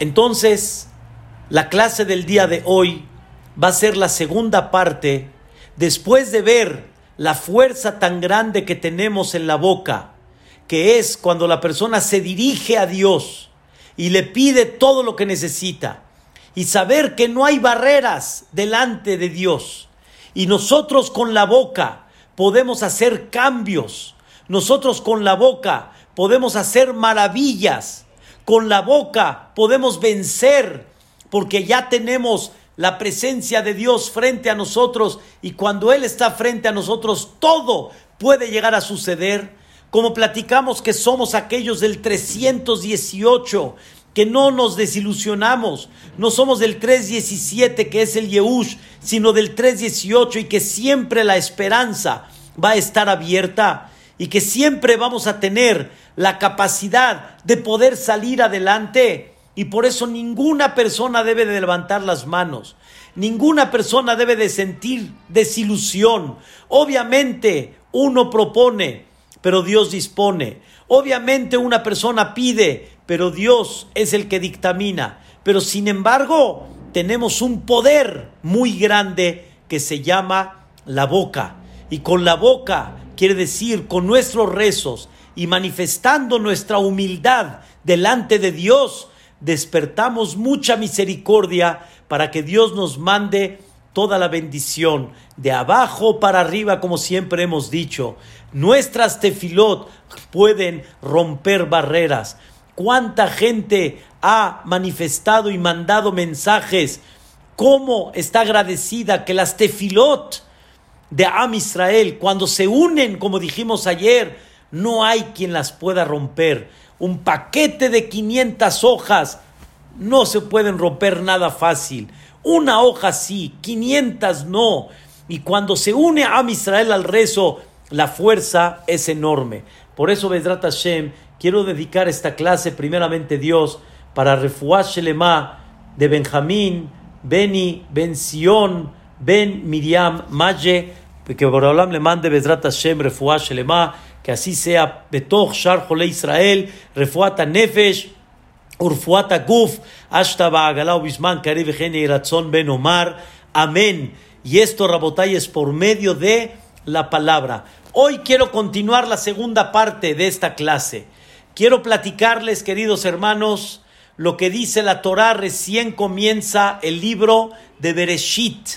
Entonces, la clase del día de hoy va a ser la segunda parte, después de ver la fuerza tan grande que tenemos en la boca, que es cuando la persona se dirige a Dios y le pide todo lo que necesita, y saber que no hay barreras delante de Dios. Y nosotros con la boca podemos hacer cambios, nosotros con la boca podemos hacer maravillas, con la boca podemos vencer, porque ya tenemos la presencia de Dios frente a nosotros y cuando Él está frente a nosotros, todo puede llegar a suceder. Como platicamos que somos aquellos del 318, que no nos desilusionamos, no somos del 317 que es el Yehush, sino del 318 y que siempre la esperanza va a estar abierta y que siempre vamos a tener la capacidad de poder salir adelante. Y por eso ninguna persona debe de levantar las manos. Ninguna persona debe de sentir desilusión. Obviamente uno propone, pero Dios dispone. Obviamente una persona pide, pero Dios es el que dictamina. Pero sin embargo, tenemos un poder muy grande que se llama la boca. Y con la boca quiere decir con nuestros rezos y manifestando nuestra humildad delante de Dios, despertamos mucha misericordia para que Dios nos mande toda la bendición de abajo para arriba, como siempre hemos dicho. Nuestras tefilot pueden romper barreras. ¿Cuánta gente ha manifestado y mandado mensajes? ¿Cómo está agradecida que las tefilot de Am Israel, cuando se unen, como dijimos ayer, no hay quien las pueda romper. Un paquete de 500 hojas no se pueden romper nada fácil. Una hoja sí, 500 no. Y cuando se une a Israel al rezo, la fuerza es enorme. Por eso, Bedrat Hashem, quiero dedicar esta clase primeramente Dios para Refuah Shelema de Benjamín, Beni, Ben Sion, Ben Miriam, Maye, que Borolam le mande Bedrat Hashem, Refuah que así sea Betoch Shar Jole Israel, Refuata Nefesh, Urfuata Guf, Ashta Ba'agalau Bisman, Karib Gene Ratzon Ben Omar. Amén. Y esto, Rabotay, es por medio de la palabra. Hoy quiero continuar la segunda parte de esta clase. Quiero platicarles, queridos hermanos, lo que dice la Torah recién comienza el libro de Bereshit.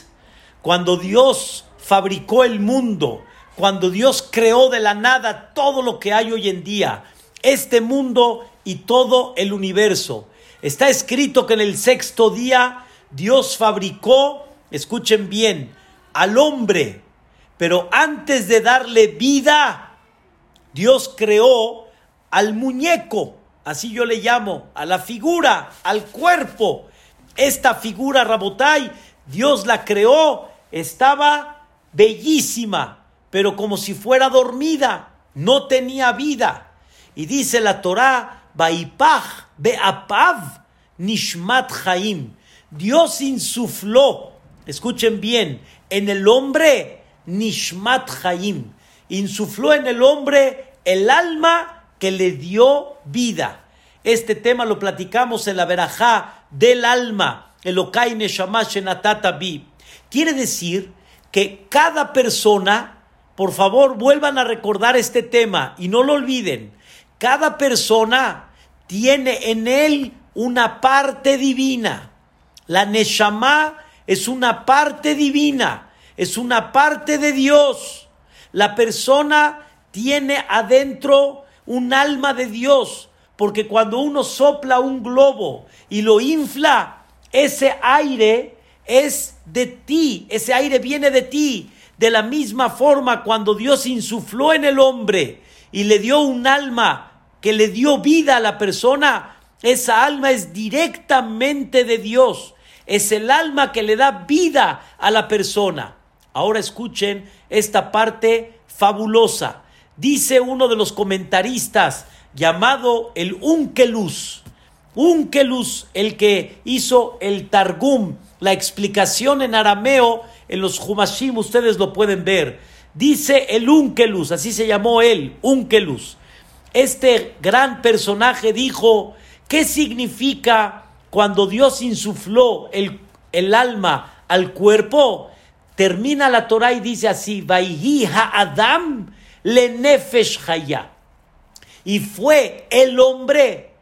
Cuando Dios fabricó el mundo, cuando Dios creó de la nada todo lo que hay hoy en día, este mundo y todo el universo. Está escrito que en el sexto día Dios fabricó, escuchen bien, al hombre, pero antes de darle vida, Dios creó al muñeco, así yo le llamo, a la figura, al cuerpo. Esta figura, Rabotai, Dios la creó, estaba bellísima, pero como si fuera dormida, no tenía vida. Y dice la Torah, Baipach Beapav Nishmat Chaim. Dios insufló, escuchen bien, en el hombre Nishmat Chaim. Insufló en el hombre el alma que le dio vida. Este tema lo platicamos en la verajá del alma, el Okai Neshama Bi. Quiere decir que cada persona por favor, vuelvan a recordar este tema y no lo olviden. Cada persona tiene en él una parte divina. La Neshama es una parte divina, es una parte de Dios. La persona tiene adentro un alma de Dios, porque cuando uno sopla un globo y lo infla, ese aire es de ti, ese aire viene de ti, de la misma forma, cuando Dios insufló en el hombre y le dio un alma que le dio vida a la persona, esa alma es directamente de Dios. Es el alma que le da vida a la persona. Ahora escuchen esta parte fabulosa. Dice uno de los comentaristas llamado el Unkelus. Unkelus, el que hizo el Targum, la explicación en arameo en los Humashim ustedes lo pueden ver. Dice el Unkelus, así se llamó él, Unkelus. Este gran personaje dijo, ¿qué significa cuando Dios insufló el, el alma al cuerpo, termina la Torah y dice así, Vaihi Adam le nefesh Y fue el hombre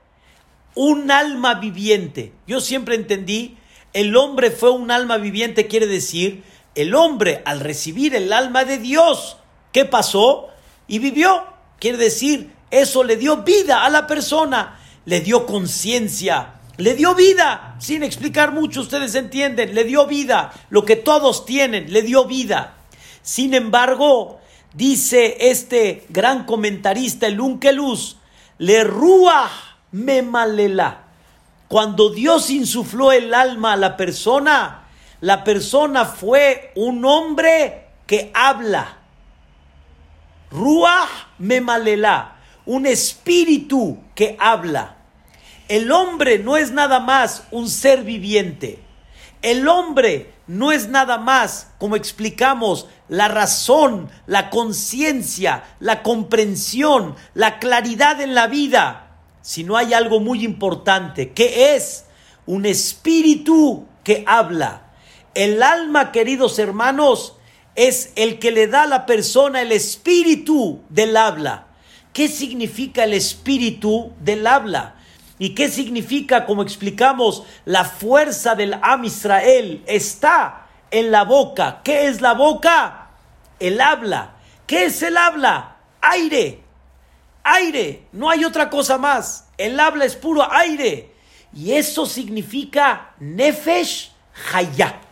un alma viviente. Yo siempre entendí, el hombre fue un alma viviente, quiere decir, el hombre al recibir el alma de Dios, ¿qué pasó? Y vivió. Quiere decir, eso le dio vida a la persona, le dio conciencia, le dio vida, sin explicar mucho, ustedes entienden, le dio vida, lo que todos tienen, le dio vida. Sin embargo, dice este gran comentarista, el Unkelus, le ruah me malela. Cuando Dios insufló el alma a la persona, la persona fue un hombre que habla. Ruah me malela, un espíritu que habla. El hombre no es nada más un ser viviente. El hombre no es nada más, como explicamos, la razón, la conciencia, la comprensión, la claridad en la vida, sino hay algo muy importante, que es un espíritu que habla. El alma, queridos hermanos, es el que le da a la persona el espíritu del habla. ¿Qué significa el espíritu del habla? ¿Y qué significa, como explicamos, la fuerza del Am Israel está en la boca? ¿Qué es la boca? El habla. ¿Qué es el habla? Aire. Aire. No hay otra cosa más. El habla es puro aire. Y eso significa Nefesh Hayah.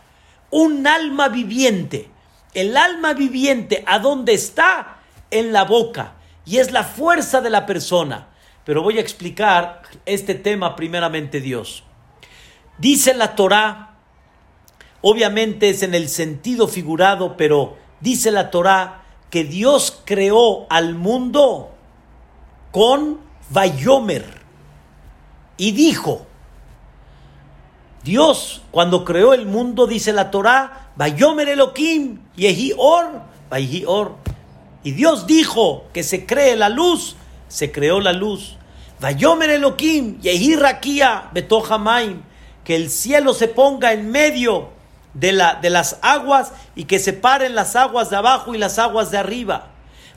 Un alma viviente. El alma viviente, ¿a dónde está? En la boca. Y es la fuerza de la persona. Pero voy a explicar este tema primeramente Dios. Dice la Torá, obviamente es en el sentido figurado, pero dice la Torá que Dios creó al mundo con Vayomer y dijo, Dios cuando creó el mundo, dice la Torá, Vayomer Elohim, Yehi Or, Or. Y Dios dijo que se cree la luz, se creó la luz. Vayomer Elohim, Yehi Rakia, Betohamaim, que el cielo se ponga en medio de, la, de las aguas y que separen las aguas de abajo y las aguas de arriba.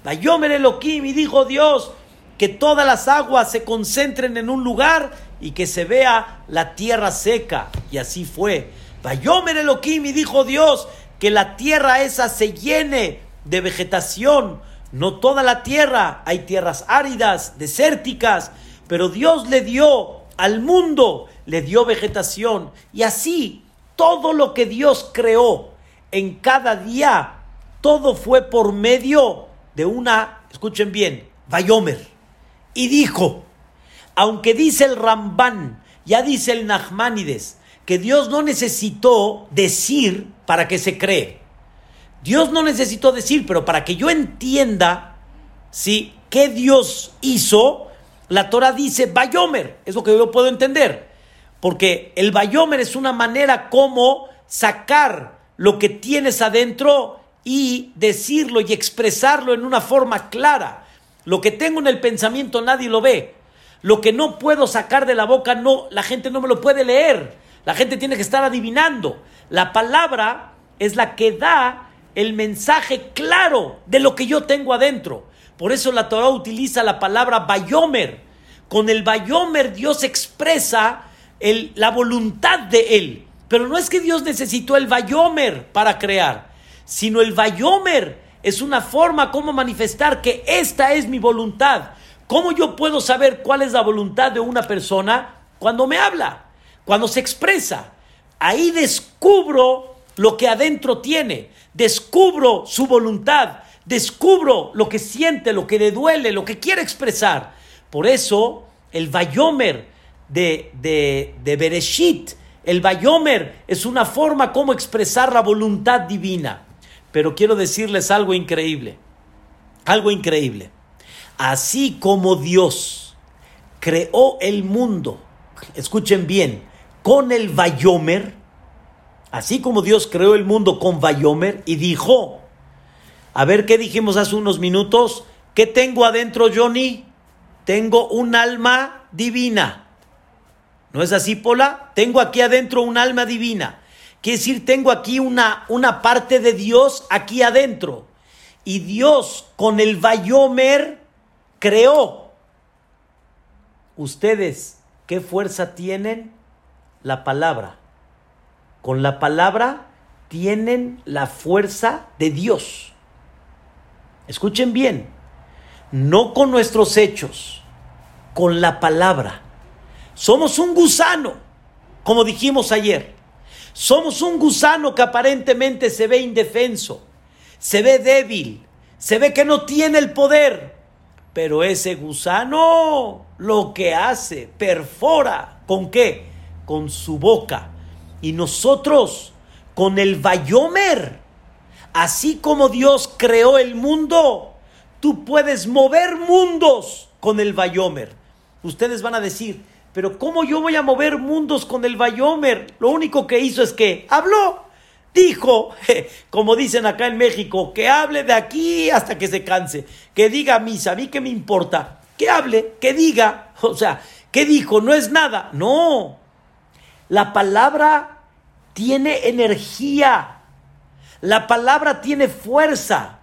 Vayomer Elohim, y dijo Dios, que todas las aguas se concentren en un lugar y que se vea la tierra seca. Y así fue. Vayomer Elohim, y dijo Dios, que la tierra esa se llene de vegetación. No toda la tierra, hay tierras áridas, desérticas, pero Dios le dio al mundo, le dio vegetación. Y así, todo lo que Dios creó en cada día, todo fue por medio de una, escuchen bien, Vayomer. Y dijo, aunque dice el Rambán, ya dice el Nachmanides, que Dios no necesitó decir para que se cree. Dios no necesitó decir, pero para que yo entienda, ¿sí? ¿Qué Dios hizo? La Torah dice Bayomer, es lo que yo puedo entender. Porque el Bayomer es una manera como sacar lo que tienes adentro y decirlo y expresarlo en una forma clara. Lo que tengo en el pensamiento nadie lo ve. Lo que no puedo sacar de la boca, no, la gente no me lo puede leer. La gente tiene que estar adivinando. La palabra es la que da el mensaje claro de lo que yo tengo adentro. Por eso la Torah utiliza la palabra bayomer. Con el bayomer Dios expresa la voluntad de él. Pero no es que Dios necesitó el bayomer para crear, sino el bayomer es una forma como manifestar que esta es mi voluntad. ¿Cómo yo puedo saber cuál es la voluntad de una persona? Cuando me habla, cuando se expresa. Ahí descubro lo que adentro tiene, descubro su voluntad, descubro lo que siente, lo que le duele, lo que quiere expresar. Por eso, el Bayomer de, de, de Bereshit, el Bayomer es una forma como expresar la voluntad divina. Pero quiero decirles algo increíble, algo increíble. Así como Dios creó el mundo, escuchen bien, con el Bayomer, así como Dios creó el mundo con Bayomer y dijo, a ver qué dijimos hace unos minutos. ¿Qué tengo adentro, Johnny? Tengo un alma divina. ¿No es así, Pola? Tengo aquí adentro un alma divina. Quiere decir, tengo aquí una, una parte de Dios aquí adentro. Y Dios con el Bayomer creó. Ustedes, ¿qué fuerza tienen? La palabra. Con la palabra tienen la fuerza de Dios. Escuchen bien, no con nuestros hechos, con la palabra. Somos un gusano, como dijimos ayer. Somos un gusano que aparentemente se ve indefenso, se ve débil, se ve que no tiene el poder. Pero ese gusano lo que hace, perfora, ¿con qué? Con su boca. Y nosotros, con el Bayomer, así como Dios creó el mundo, tú puedes mover mundos con el Bayomer. Ustedes van a decir, pero ¿cómo yo voy a mover mundos con el Bayomer? Lo único que hizo es que habló, dijo, como dicen acá en México, que hable de aquí hasta que se canse, que diga misa, a mí qué me importa, que hable, que diga, o sea, ¿qué dijo? No es nada, no. La palabra tiene energía, la palabra tiene fuerza.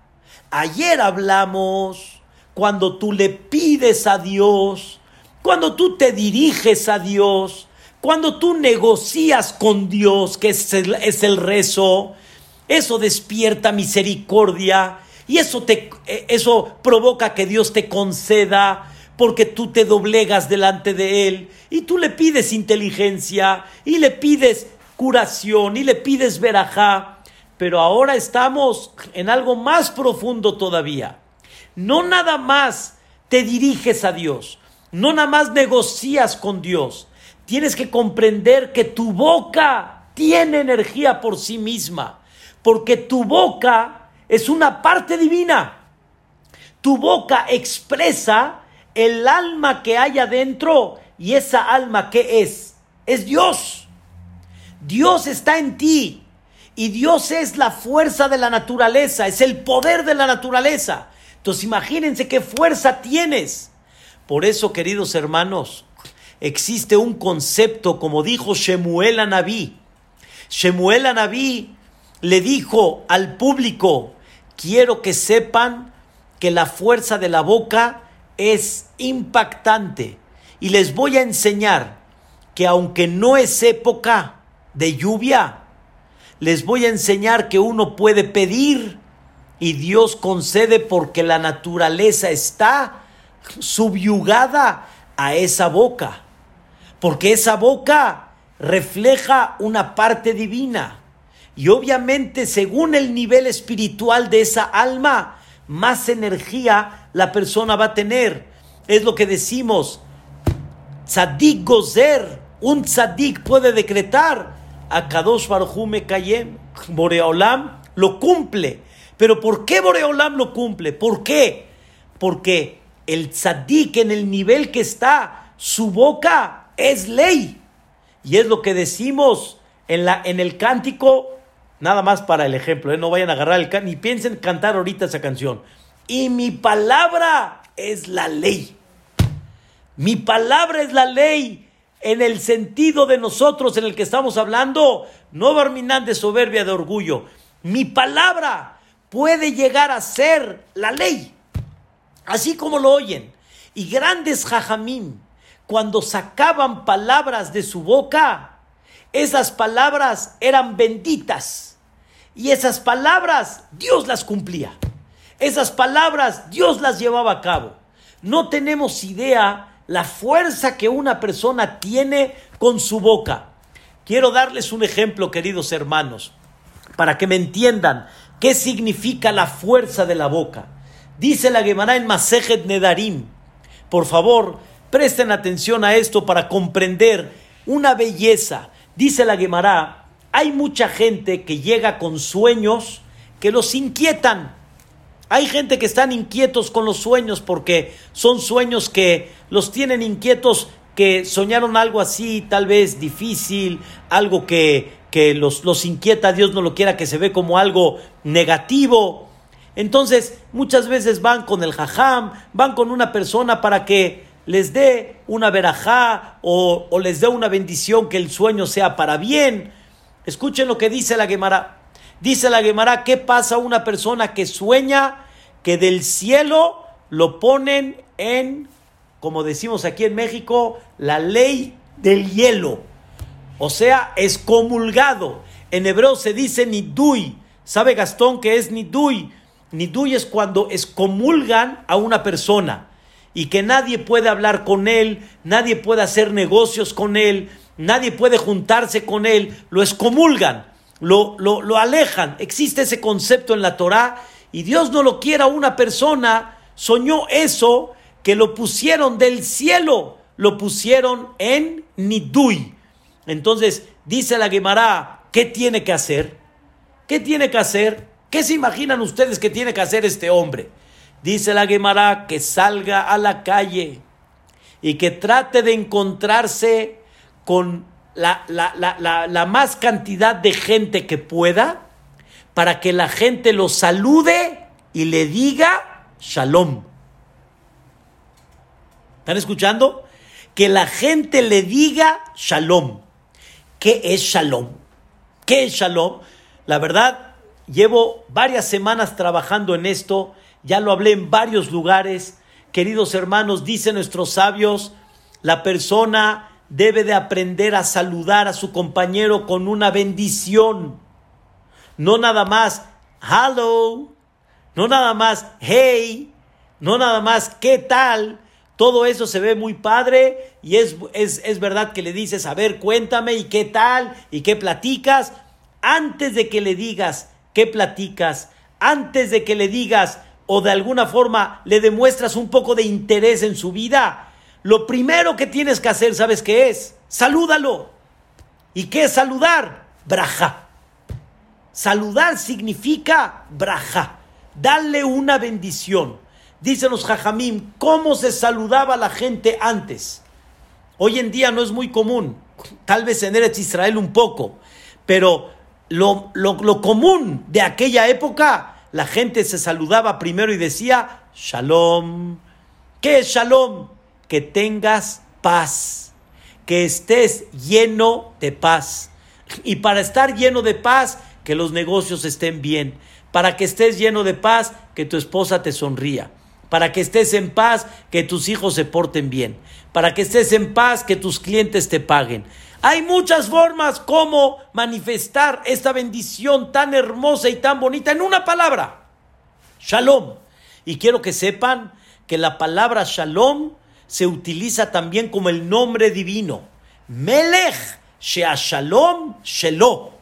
Ayer hablamos cuando tú le pides a Dios, cuando tú te diriges a Dios, cuando tú negocias con Dios, que es el, rezo, eso despierta misericordia y eso, te, e, eso provoca que Dios te conceda porque tú te doblegas delante de Él y tú le pides inteligencia y le pides curación y le pides verajá. Pero ahora estamos en algo más profundo todavía. No nada más te diriges a Dios, no nada más negocias con Dios. Tienes que comprender que tu boca tiene energía por sí misma. Porque tu boca es una parte divina. Tu boca expresa el alma que hay adentro. Y esa alma que es? Es Dios. Dios está en ti. Y Dios es la fuerza de la naturaleza, es el poder de la naturaleza. Entonces imagínense qué fuerza tienes. Por eso, queridos hermanos, existe un concepto, como dijo Shemuel Anabí. Shemuel Anabí le dijo al público, quiero que sepan que la fuerza de la boca es impactante. Y les voy a enseñar que aunque no es época de lluvia, les voy a enseñar que uno puede pedir y Dios concede porque la naturaleza está subyugada a esa boca, porque esa boca refleja una parte divina. Y obviamente según el nivel espiritual de esa alma, más energía la persona va a tener. Es lo que decimos, tzadik gozer, un tzadik puede decretar, a Kadosh Baruj Kayem, Boreolam lo cumple. Pero ¿por qué Boreolam lo cumple? ¿Por qué? Porque el tzadik en el nivel que está, su boca es ley. Y es lo que decimos en, la, en el cántico, nada más para el ejemplo, ¿eh? no vayan a agarrar el cántico, ni piensen cantar ahorita esa canción. Y mi palabra es la ley. Mi palabra es la ley en el sentido de nosotros en el que estamos hablando, no Barminan de soberbia, de orgullo. Mi palabra puede llegar a ser la ley. Así como lo oyen. Y grandes jajamim, cuando sacaban palabras de su boca, esas palabras eran benditas. Y esas palabras Dios las cumplía. Esas palabras Dios las llevaba a cabo. No tenemos idea la fuerza que una persona tiene con su boca. Quiero darles un ejemplo, queridos hermanos, para que me entiendan qué significa la fuerza de la boca. Dice la Gemara en Masejet Nedarim. Por favor, presten atención a esto para comprender una belleza. Dice la Gemara, hay mucha gente que llega con sueños que los inquietan. Hay gente que están inquietos con los sueños porque son sueños que los tienen inquietos, que soñaron algo así, tal vez difícil, algo que, que los, los inquieta, Dios no lo quiera, que se ve como algo negativo. Entonces, muchas veces van con el jajam, van con una persona para que les dé una verajá o, les dé una bendición que el sueño sea para bien. Escuchen lo que dice la Gemara. Dice la Gemara, ¿qué pasa a una persona que sueña que del cielo lo ponen en, como decimos aquí en México, la ley del hielo? O sea, es comulgado. En hebreo se dice nidui. ¿Sabe Gastón que es nidui? Nidui es cuando excomulgan a una persona y que nadie puede hablar con él, nadie puede hacer negocios con él, nadie puede juntarse con él, lo excomulgan, lo, lo, lo alejan. Existe ese concepto en la Torah y Dios no lo quiera una persona, soñó eso, que lo pusieron del cielo, lo pusieron en Nidui. Entonces, dice la Gemara, ¿qué tiene que hacer? ¿Qué tiene que hacer? ¿Qué se imaginan ustedes que tiene que hacer este hombre? Dice la Gemara que salga a la calle y que trate de encontrarse con la, la, más cantidad de gente que pueda para que la gente lo salude y le diga shalom. ¿Están escuchando? Que la gente le diga shalom. ¿Qué es shalom? ¿Qué es shalom? La verdad, llevo varias semanas trabajando en esto ya lo hablé en varios lugares. Queridos hermanos, dicen nuestros sabios, la persona debe de aprender a saludar a su compañero con una bendición. No nada más, hello, no nada más, hey, no nada más, ¿qué tal? Todo eso se ve muy padre y es, es, es verdad que le dices, a ver, cuéntame y qué tal y qué platicas. Antes de que le digas qué platicas, antes de que le digas o de alguna forma le demuestras un poco de interés en su vida, lo primero que tienes que hacer, ¿sabes qué es? Salúdalo. ¿Y qué es saludar? Braja. Saludar significa braja. Darle una bendición. Dicen los jajamim, ¿cómo se saludaba la gente antes? Hoy en día no es muy común. Tal vez en Eretz Israel un poco. Pero lo, lo común de aquella época la gente se saludaba primero y decía, Shalom. ¿Qué es Shalom? Que tengas paz, que estés lleno de paz. Y para estar lleno de paz, que los negocios estén bien. Para que estés lleno de paz, que tu esposa te sonría. Para que estés en paz, que tus hijos se porten bien. Para que estés en paz, que tus clientes te paguen. Hay muchas formas como manifestar esta bendición tan hermosa y tan bonita en una palabra. Shalom. Y quiero que sepan que la palabra shalom se utiliza también como el nombre divino. Melech Shea Shalom Shelo.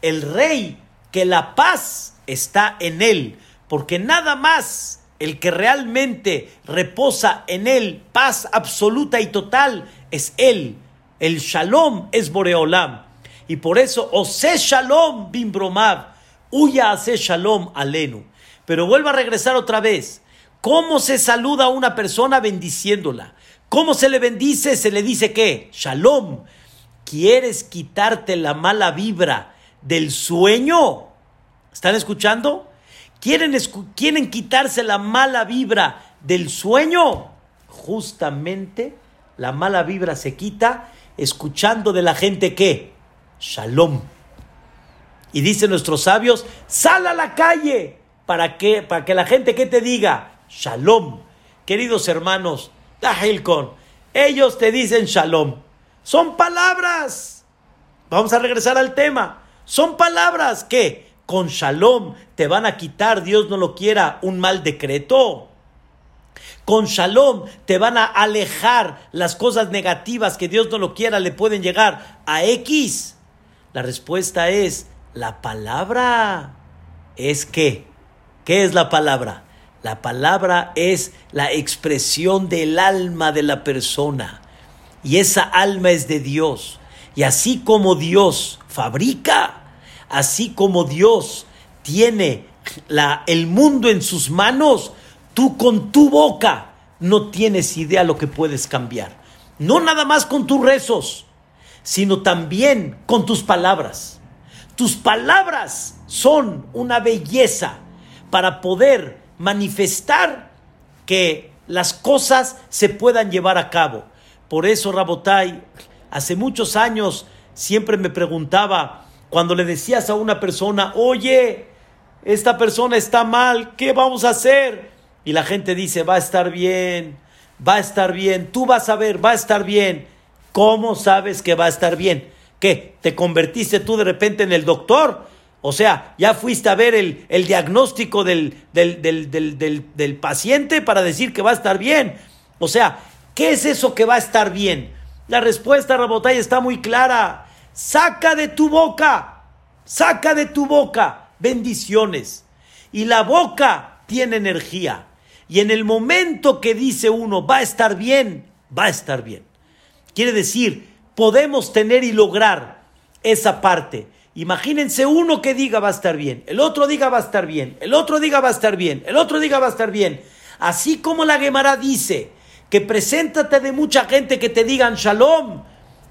El rey que la paz está en él. Porque nada más el que realmente reposa en él, paz absoluta y total, es él. El shalom es Boreolam. Y por eso, Ose shalom bimbromav, huya hace shalom alenu. Pero vuelvo a regresar otra vez. ¿Cómo se saluda a una persona bendiciéndola? ¿Cómo se le bendice? Se le dice qué? Shalom. ¿Quieres quitarte la mala vibra del sueño? ¿Están escuchando? ¿Quieren, ¿Quieren quitarse la mala vibra del sueño? Justamente la mala vibra se quita escuchando de la gente que shalom. Y dicen nuestros sabios, sal a la calle para que, para que la gente que te diga shalom. Queridos hermanos, Dahilkon, ellos te dicen shalom. Son palabras. Vamos a regresar al tema. Son palabras que con shalom te van a quitar, Dios no lo quiera, un mal decreto. Con shalom te van a alejar las cosas negativas que Dios no lo quiera, le pueden llegar a X. La respuesta es, la palabra es que, ¿qué es la palabra? La palabra es la expresión del alma de la persona. Y esa alma es de Dios. Y así como Dios fabrica, así como Dios tiene la, el mundo en sus manos, Tú con tu boca no tienes idea lo que puedes cambiar. No nada más con tus rezos, sino también con tus palabras. Tus palabras son una belleza para poder manifestar que las cosas se puedan llevar a cabo. Por eso, Rabotai, hace muchos años siempre me preguntaba, cuando le decías a una persona, oye, esta persona está mal, ¿qué vamos a hacer? Y la gente dice, va a estar bien, va a estar bien, tú vas a ver, va a estar bien. ¿Cómo sabes que va a estar bien? ¿Qué? ¿Te convertiste tú de repente en el doctor? O sea, ya fuiste a ver el, diagnóstico del, del, paciente para decir que va a estar bien. O sea, ¿qué es eso que va a estar bien? La respuesta, Rabotay, está muy clara. Saca de tu boca, saca de tu boca bendiciones. Y la boca tiene energía. Y en el momento que dice uno, va a estar bien, va a estar bien. Quiere decir, podemos tener y lograr esa parte. Imagínense uno que diga va a estar bien, el otro diga va a estar bien, el otro diga va a estar bien, el otro diga va a estar bien. Así como la Gemara dice que preséntate de mucha gente que te digan shalom,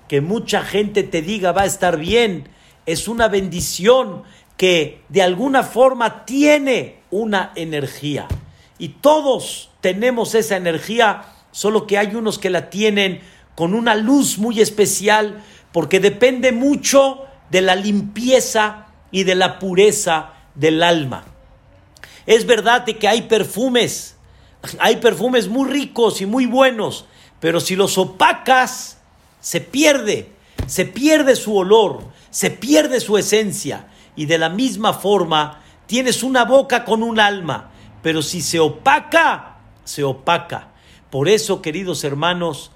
que mucha gente te diga va a estar bien, es una bendición que de alguna forma tiene una energía. Y todos tenemos esa energía, solo que hay unos que la tienen con una luz muy especial, porque depende mucho de la limpieza y de la pureza del alma. Es verdad de que hay perfumes, hay perfumes muy ricos y muy buenos, pero si los opacas, se pierde, se pierde su olor, se pierde su esencia. Y de la misma forma, tienes una boca con un alma, pero si se opaca, se opaca. Por eso, queridos hermanos,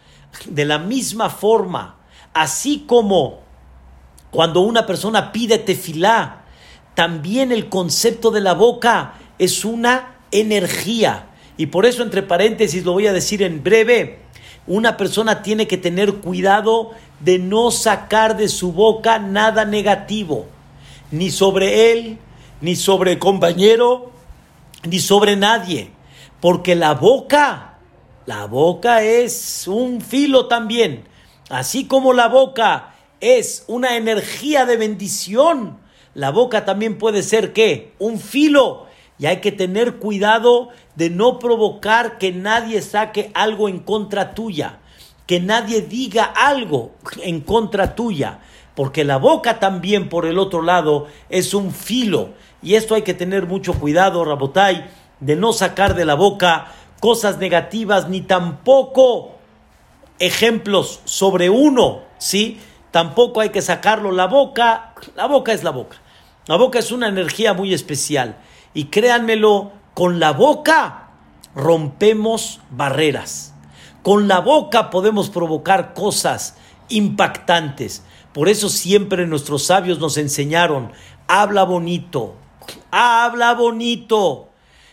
de la misma forma, así como cuando una persona pide tefilá, también el concepto de la boca es una energía. Y por eso, entre paréntesis, lo voy a decir en breve, una persona tiene que tener cuidado de no sacar de su boca nada negativo, ni sobre él, ni sobre el compañero, ni sobre nadie. Porque la boca, la boca es un filo también. Así como la boca es una energía de bendición. La boca también puede ser qué? Un filo. Y hay que tener cuidado de no provocar que nadie saque algo en contra tuya, que nadie diga algo en contra tuya, porque la boca también por el otro lado es un filo. Y esto hay que tener mucho cuidado, Rabotai, de no sacar de la boca cosas negativas ni tampoco ejemplos sobre uno, ¿sí? tampoco hay que sacarlo. La boca, la boca es la boca. La boca es una energía muy especial. Y créanmelo, con la boca rompemos barreras. Con la boca podemos provocar cosas impactantes. Por eso siempre nuestros sabios nos enseñaron, habla bonito, habla bonito.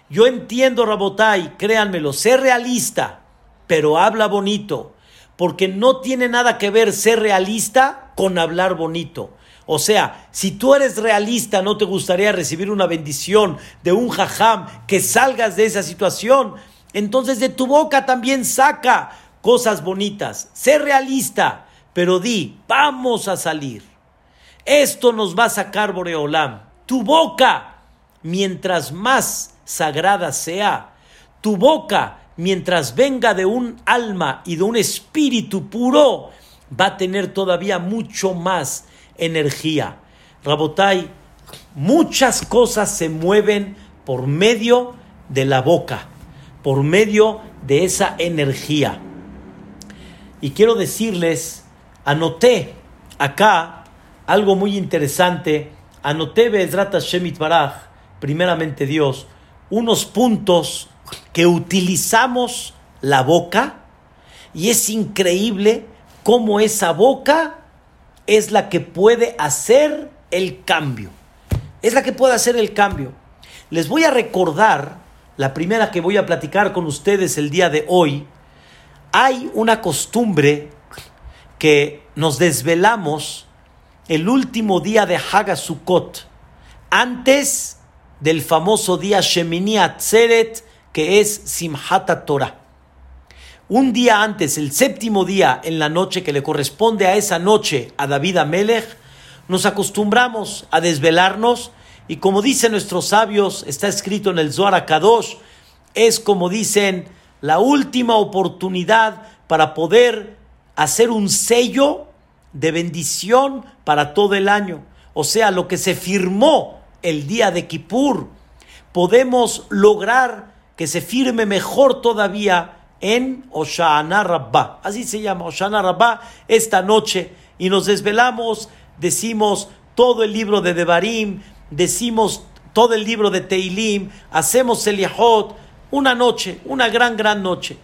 Yo entiendo, Rabotai, créanmelo, sé realista, pero habla bonito porque no tiene nada que ver ser realista con hablar bonito. O sea, si tú eres realista, no te gustaría recibir una bendición de un jajam que salgas de esa situación. Entonces de tu boca también saca cosas bonitas. Sé realista, pero di, vamos a salir. Esto nos va a sacar Boreolam. Tu boca, mientras más sagrada sea, tu boca mientras venga de un alma y de un espíritu puro, va a tener todavía mucho más energía. Rabotai, muchas cosas se mueven por medio de la boca, por medio de esa energía. Y quiero decirles, anoté acá algo muy interesante, anoté Bezrat Shemit Baraj, primeramente Dios, unos puntos que utilizamos la boca y es increíble cómo esa boca es la que puede hacer el cambio. Es la que puede hacer el cambio. Les voy a recordar, la primera que voy a platicar con ustedes el día de hoy, hay una costumbre que nos desvelamos el último día de Hagasukot, antes del famoso día Shemini Atzeret que es Simhata Torah. Un día antes, el séptimo día en la noche que le corresponde a esa noche a David Amelech, nos acostumbramos a desvelarnos y como dicen nuestros sabios, está escrito en el Zohar Kadosh, es como dicen la última oportunidad para poder hacer un sello de bendición para todo el año. O sea, lo que se firmó el día de Kippur, podemos lograr que se firme mejor todavía en Oshana Rabbah. Así se llama Oshana Rabbah esta noche. Y nos desvelamos, decimos todo el libro de Devarim, decimos todo el libro de Teilim, hacemos el Yahot, una noche, una gran, gran noche.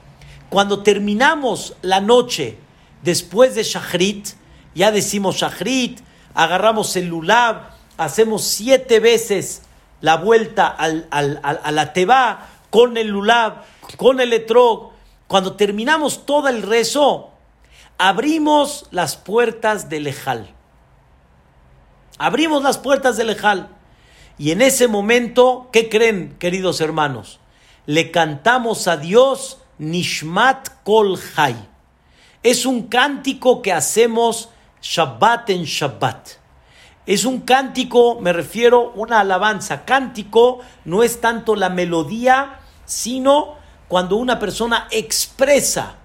Cuando terminamos la noche después de Shachrit, ya decimos Shachrit, agarramos el Lulab, hacemos siete veces la vuelta al, a la Teba con el Lulab, con el Etrog. Cuando terminamos todo el rezo, abrimos las puertas del Ejal. Abrimos las puertas del Ejal. Y en ese momento, ¿qué creen, queridos hermanos? Le cantamos a Dios Nishmat Kol Hay. Es un cántico que hacemos Shabbat en Shabbat. Es un cántico, me refiero, una alabanza. Cántico no es tanto la melodía, sino cuando una persona expresa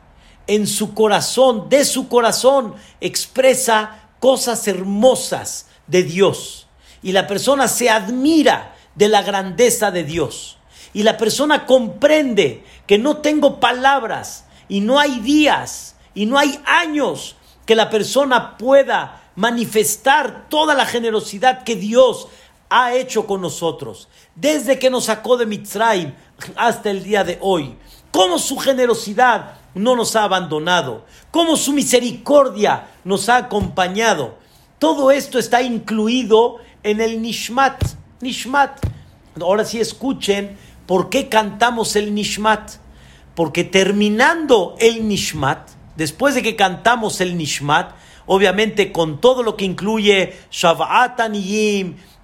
en su corazón, de su corazón, expresa cosas hermosas de Dios. Y la persona se admira de la grandeza de Dios. Y la persona comprende que no tengo palabras y no hay días y no hay años que la persona pueda manifestar toda la generosidad que Dios ha hecho con nosotros, desde que nos sacó de Mitzrayim hasta el día de hoy. Cómo su generosidad no nos ha abandonado, cómo su misericordia nos ha acompañado. Todo esto está incluido en el Nishmat. Nishmat. Ahora sí escuchen por qué cantamos el Nishmat. Porque terminando el Nishmat, después de que cantamos el Nishmat, obviamente con todo lo que incluye Shabbat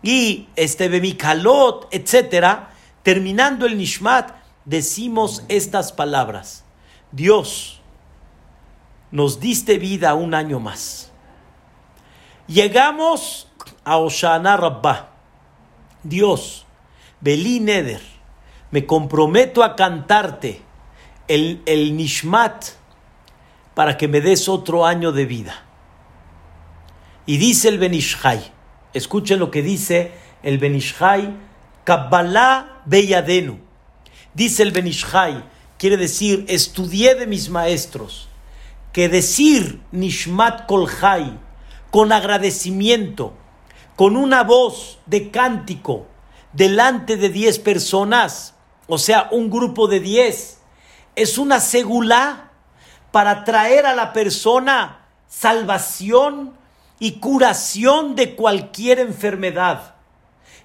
y este Bemikalot, etcétera, terminando el Nishmat, decimos estas palabras. Dios, nos diste vida un año más. Llegamos a Oshana Rabbah. Dios, Belí Neder, me comprometo a cantarte el, el Nishmat para que me des otro año de vida. Y dice el Benishai, escuchen lo que dice el Benishai, Kabbalah Beyadenu. Dice el Benishai, quiere decir, estudié de mis maestros, que decir Nishmat Kolhai con agradecimiento, con una voz de cántico, delante de diez personas, o sea, un grupo de diez, es una segula para traer a la persona salvación y curación de cualquier enfermedad.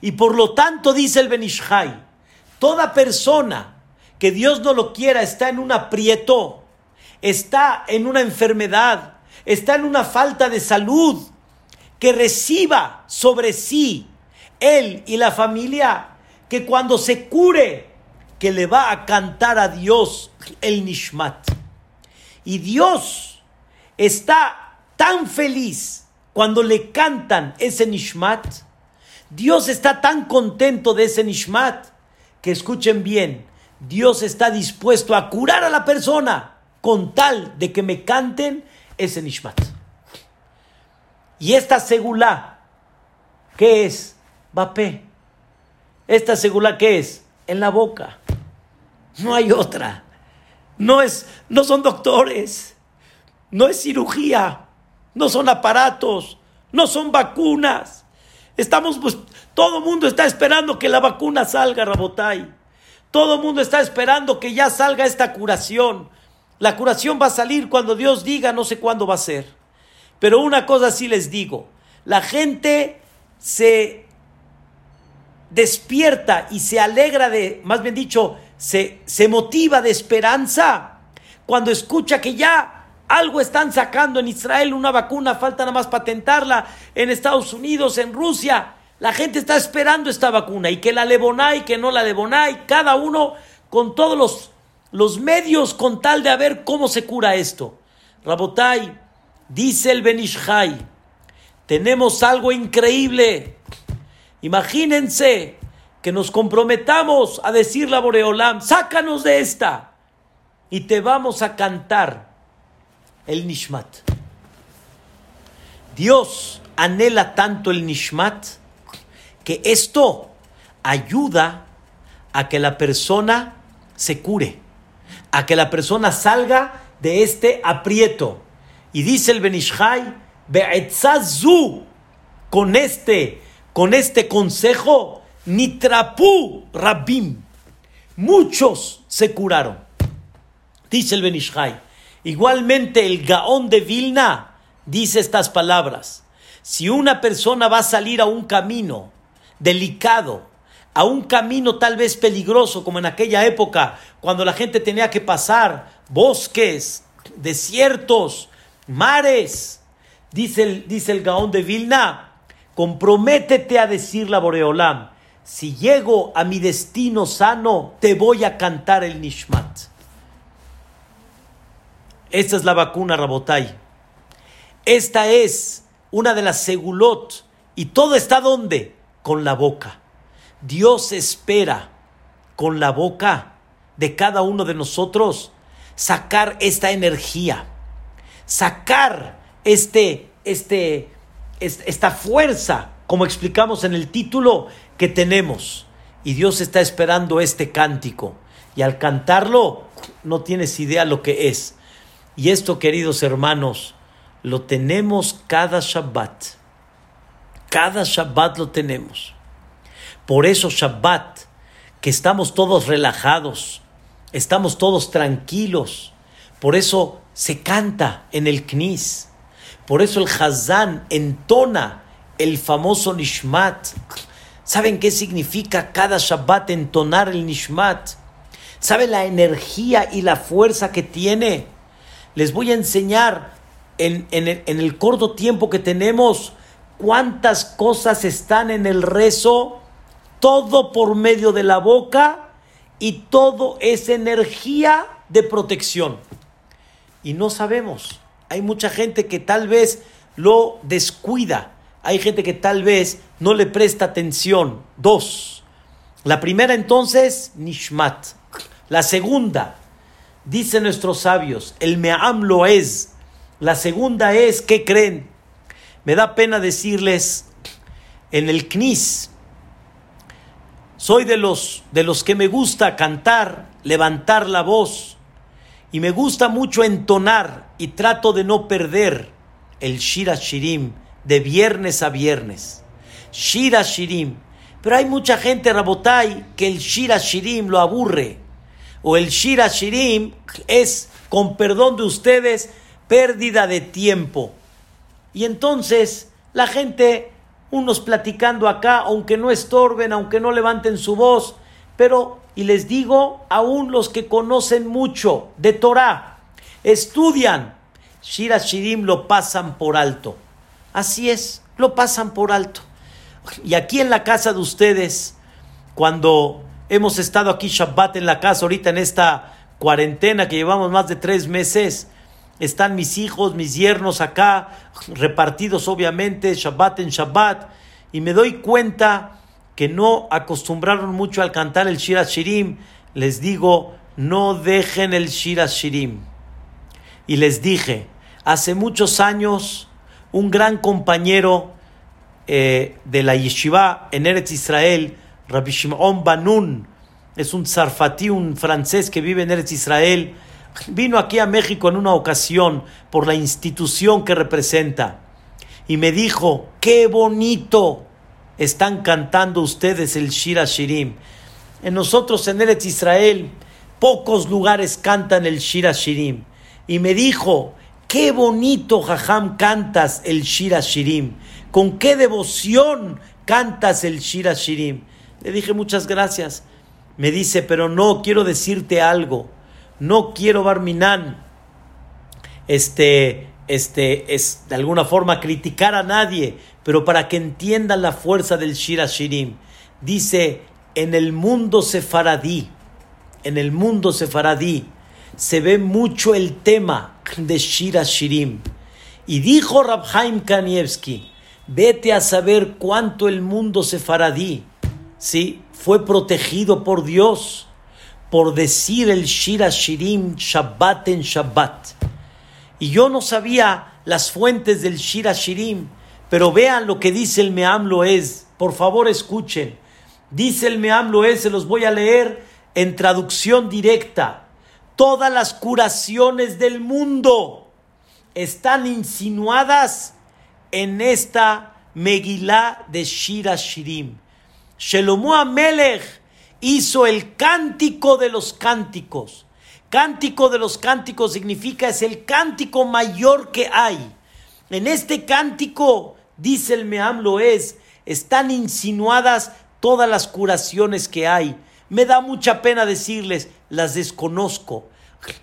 Y por lo tanto, dice el Benishai, toda persona que Dios no lo quiera está en un aprieto, está en una enfermedad, está en una falta de salud, que reciba sobre sí él y la familia, que cuando se cure, que le va a cantar a Dios el Nishmat. Y Dios está tan feliz cuando le cantan ese nishmat. Dios está tan contento de ese nishmat que escuchen bien, Dios está dispuesto a curar a la persona con tal de que me canten ese nishmat. Y esta segula, ¿qué es? Vapé. Esta segula, ¿qué es? En la boca. No hay otra. No, es, no son doctores, no es cirugía, no son aparatos, no son vacunas. Estamos, pues, todo el mundo está esperando que la vacuna salga, Rabotay. Todo el mundo está esperando que ya salga esta curación. La curación va a salir cuando Dios diga, no sé cuándo va a ser. Pero una cosa sí les digo, la gente se despierta y se alegra de, más bien dicho, se, se motiva de esperanza cuando escucha que ya algo están sacando en Israel, una vacuna, falta nada más patentarla en Estados Unidos, en Rusia. La gente está esperando esta vacuna y que la y que no la y cada uno con todos los, los medios con tal de a ver cómo se cura esto. Rabotai, dice el Benishai, tenemos algo increíble. Imagínense que nos comprometamos a decirle a Boreolam, sácanos de esta. y te vamos a cantar el Nishmat. Dios anhela tanto el Nishmat que esto ayuda a que la persona se cure, a que la persona salga de este aprieto. Y dice el Benishai, Be'etzazu, con este, con este consejo, Nitrapu Rabim, muchos se curaron. Dice el Benishai. Igualmente el Gaón de Vilna dice estas palabras. Si una persona va a salir a un camino delicado, a un camino tal vez peligroso, como en aquella época, cuando la gente tenía que pasar bosques, desiertos, mares, dice el, dice el Gaón de Vilna, comprométete a decir la Boreolam, si llego a mi destino sano, te voy a cantar el Nishmat. Esta es la vacuna Rabotai. Esta es una de las segulot. ¿Y todo está donde? Con la boca. Dios espera con la boca de cada uno de nosotros sacar esta energía, sacar este, este, esta fuerza, como explicamos en el título que tenemos. Y Dios está esperando este cántico. Y al cantarlo, no tienes idea lo que es. Y esto, queridos hermanos, lo tenemos cada Shabbat. Cada Shabbat lo tenemos. Por eso Shabbat, que estamos todos relajados, estamos todos tranquilos. Por eso se canta en el Knis. Por eso el Hazán entona el famoso Nishmat. ¿Saben qué significa cada Shabbat entonar el Nishmat? ¿Saben la energía y la fuerza que tiene? les voy a enseñar en, el, corto tiempo que tenemos cuántas cosas están en el rezo, todo por medio de la boca y todo es energía de protección. Y no sabemos. Hay mucha gente que tal vez lo descuida. Hay gente que tal vez no le presta atención. Dos. La primera entonces, Nishmat. La segunda, Dicen nuestros sabios, el Me'am lo es. La segunda es, ¿qué creen? Me da pena decirles, en el Knis, soy de los, de los que me gusta cantar, levantar la voz, y me gusta mucho entonar, y trato de no perder el Shira Shirim de viernes a viernes. Shira Shirim. Pero hay mucha gente, Rabotai, que el Shira Shirim lo aburre o el Shira Shirim es, con perdón de ustedes, pérdida de tiempo. Y entonces la gente, unos platicando acá, aunque no estorben, aunque no levanten su voz, pero, y les digo, aún los que conocen mucho de Torah, estudian, Shira Shirim lo pasan por alto. Así es, lo pasan por alto. Y aquí en la casa de ustedes, cuando Hemos estado aquí Shabbat en la casa ahorita en esta cuarentena que llevamos más de tres meses. Están mis hijos, mis yernos acá, repartidos obviamente, Shabbat en Shabbat. Y me doy cuenta que no acostumbraron mucho al cantar el Shira Shirim. Les digo, no dejen el Shira Shirim. Y les dije, hace muchos años, un gran compañero eh, de la yeshiva en Eretz Israel, Rabbi Shimon Banun, es un zarfatí, un francés que vive en Eretz Israel, vino aquí a México en una ocasión por la institución que representa y me dijo, qué bonito están cantando ustedes el Shira Shirim. En nosotros en Eretz Israel pocos lugares cantan el Shira Shirim. Y me dijo, qué bonito, Jajam, cantas el Shira Shirim. Con qué devoción cantas el Shira Shirim. Le dije muchas gracias. Me dice, pero no, quiero decirte algo. No quiero, Barminan, este, este, es de alguna forma criticar a nadie, pero para que entiendan la fuerza del Shira Shirim. Dice, en el mundo sefaradí, en el mundo sefaradí, se ve mucho el tema de Shira Shirim. Y dijo Rabhaim Kanievski, vete a saber cuánto el mundo sefaradí ¿sí? fue protegido por Dios, por decir el Shira Shirim Shabbat en Shabbat. Y yo no sabía las fuentes del Shira Shirim, pero vean lo que dice el Meam es. Por favor, escuchen. Dice el Meam es, se los voy a leer en traducción directa. Todas las curaciones del mundo están insinuadas en esta Megilá de Shira Shirim. Shelomo Amelech hizo el cántico de los cánticos. Cántico de los cánticos significa es el cántico mayor que hay. En este cántico, dice el Meam es, están insinuadas todas las curaciones que hay. Me da mucha pena decirles, las desconozco.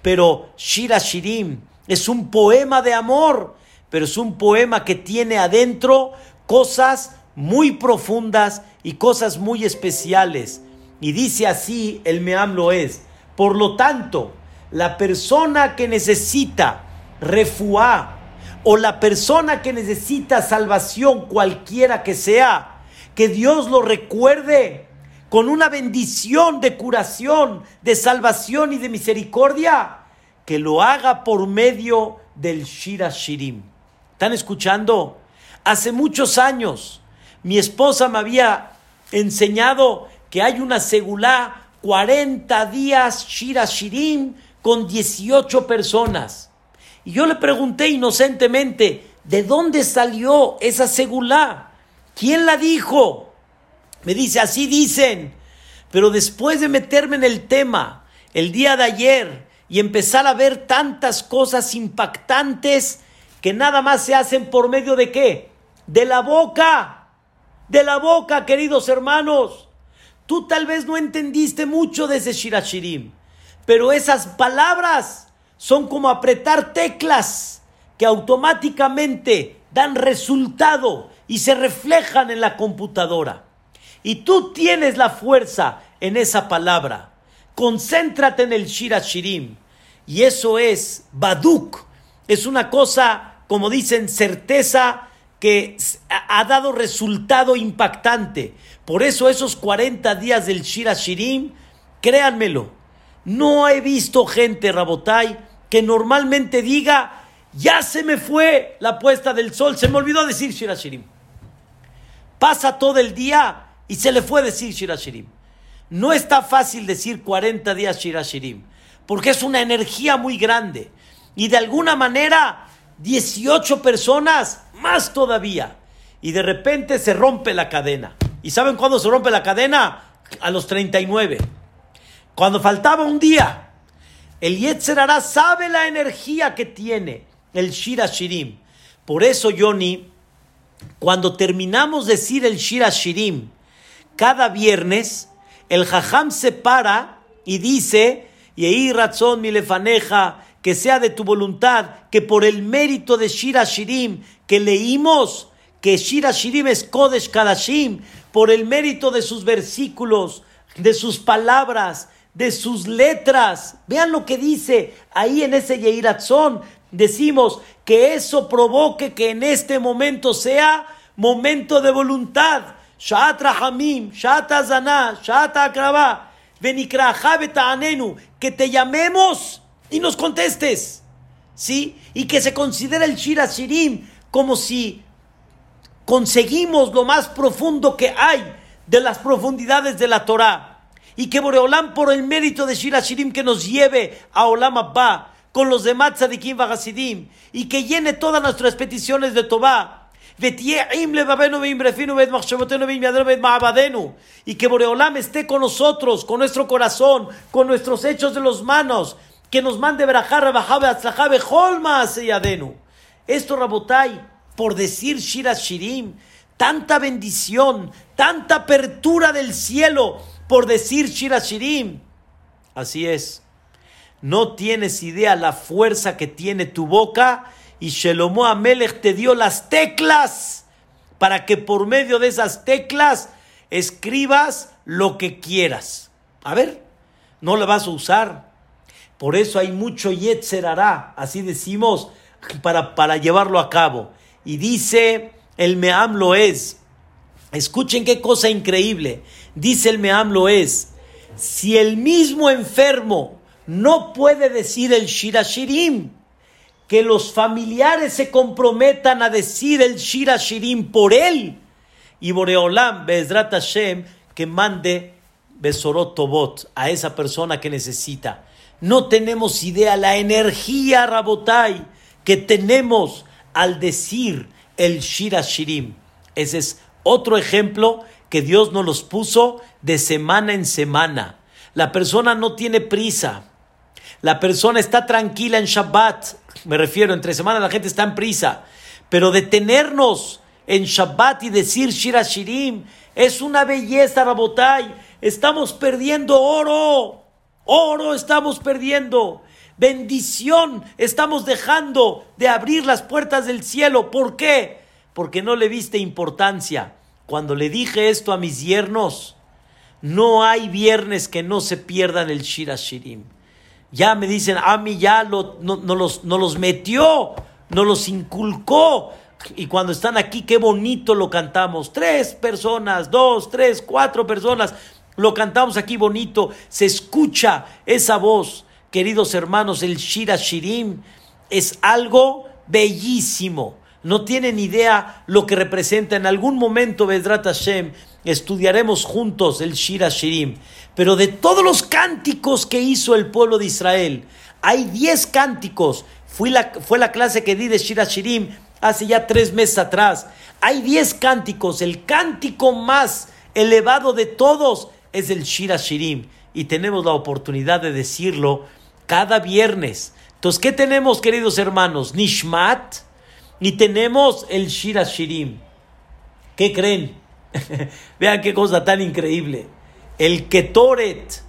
Pero Shira Shirim es un poema de amor, pero es un poema que tiene adentro cosas muy profundas y cosas muy especiales. Y dice así el Meam lo es. Por lo tanto, la persona que necesita refuá o la persona que necesita salvación, cualquiera que sea, que Dios lo recuerde con una bendición de curación, de salvación y de misericordia, que lo haga por medio del Shira Shirim. ¿Están escuchando? Hace muchos años mi esposa me había enseñado que hay una segulá 40 días Shira Shirim con 18 personas. Y yo le pregunté inocentemente, ¿de dónde salió esa segulá? ¿Quién la dijo? Me dice, así dicen. Pero después de meterme en el tema el día de ayer y empezar a ver tantas cosas impactantes que nada más se hacen por medio de qué? De la boca. De la boca, queridos hermanos. Tú tal vez no entendiste mucho de ese Shirashirim, pero esas palabras son como apretar teclas que automáticamente dan resultado y se reflejan en la computadora. Y tú tienes la fuerza en esa palabra. Concéntrate en el Shirashirim. Y eso es Baduk. Es una cosa, como dicen, certeza que ha dado resultado impactante. Por eso esos 40 días del Shirashirim, créanmelo, no he visto gente, Rabotai, que normalmente diga, ya se me fue la puesta del sol, se me olvidó decir Shirashirim. Pasa todo el día y se le fue decir Shirashirim. No está fácil decir 40 días Shirashirim, porque es una energía muy grande. Y de alguna manera, 18 personas, más todavía. Y de repente se rompe la cadena. ¿Y saben cuándo se rompe la cadena? A los 39. Cuando faltaba un día. El Yetzer sabe la energía que tiene el Shirashirim. Por eso, Yoni, cuando terminamos de decir el Shirashirim, cada viernes el Jajam se para y dice, Yehi razón mi lefaneja, que sea de tu voluntad, que por el mérito de Shira Shirim que leímos, que Shira Shirim es Kodesh Kadashim, por el mérito de sus versículos, de sus palabras, de sus letras. Vean lo que dice ahí en ese Yeiratzón. Decimos que eso provoque que en este momento sea momento de voluntad Rahamim, Shat Azana, Shat Akraba, Anenu, que te llamemos y nos contestes. ¿Sí? Y que se considere el Shira Shirim como si conseguimos lo más profundo que hay de las profundidades de la Torah. Y que Boreolam, por el mérito de Shira Shirim, que nos lleve a Olam Abba con los demás Tzadikim Vagasidim y que llene todas nuestras peticiones de Tobá y que Boreolam esté con nosotros, con nuestro corazón, con nuestros hechos de los manos, que nos mande Berajar, Holma, Seyadenu. Esto, Rabotai, por decir Shira Shirim, tanta bendición, tanta apertura del cielo, por decir Shira Shirim. Así es. No tienes idea la fuerza que tiene tu boca y Shelomo Amelech te dio las teclas para que por medio de esas teclas escribas lo que quieras. A ver, no la vas a usar. Por eso hay mucho Yetzerará, así decimos, para, para llevarlo a cabo. Y dice el Meam es. Escuchen qué cosa increíble. Dice el Meam es si el mismo enfermo no puede decir el Shirashirim, que los familiares se comprometan a decir el Shirashirim por él, y Boreolam, Bezrat Hashem, que mande Besorot Tobot a esa persona que necesita. No tenemos idea la energía, Rabotai, que tenemos al decir el Shirashirim. Ese es otro ejemplo que Dios nos los puso de semana en semana. La persona no tiene prisa. La persona está tranquila en Shabbat. Me refiero, entre semana la gente está en prisa. Pero detenernos en Shabbat y decir Shirashirim es una belleza, Rabotai. Estamos perdiendo oro. Oro estamos perdiendo. Bendición estamos dejando de abrir las puertas del cielo. ¿Por qué? Porque no le viste importancia. Cuando le dije esto a mis yernos, no hay viernes que no se pierdan el Shirashirim. Ya me dicen, a mí ya lo, no, los, no los metió, no los inculcó. Y cuando están aquí, qué bonito lo cantamos. Tres personas, dos, tres, cuatro personas. Lo cantamos aquí bonito. Se escucha esa voz. Queridos hermanos, el Shirashirim es algo bellísimo. No tienen idea lo que representa. En algún momento, Bedrat Hashem, estudiaremos juntos el Shira Shirim. Pero de todos los cánticos que hizo el pueblo de Israel, hay diez cánticos. Fui la, fue la clase que di de Shira Shirim hace ya tres meses atrás. Hay diez cánticos. El cántico más elevado de todos es el Shira Shirim. Y tenemos la oportunidad de decirlo cada viernes. Entonces, ¿qué tenemos, queridos hermanos? Nishmat y tenemos el Shira Shirim. ¿Qué creen? Vean qué cosa tan increíble. El Ketoret.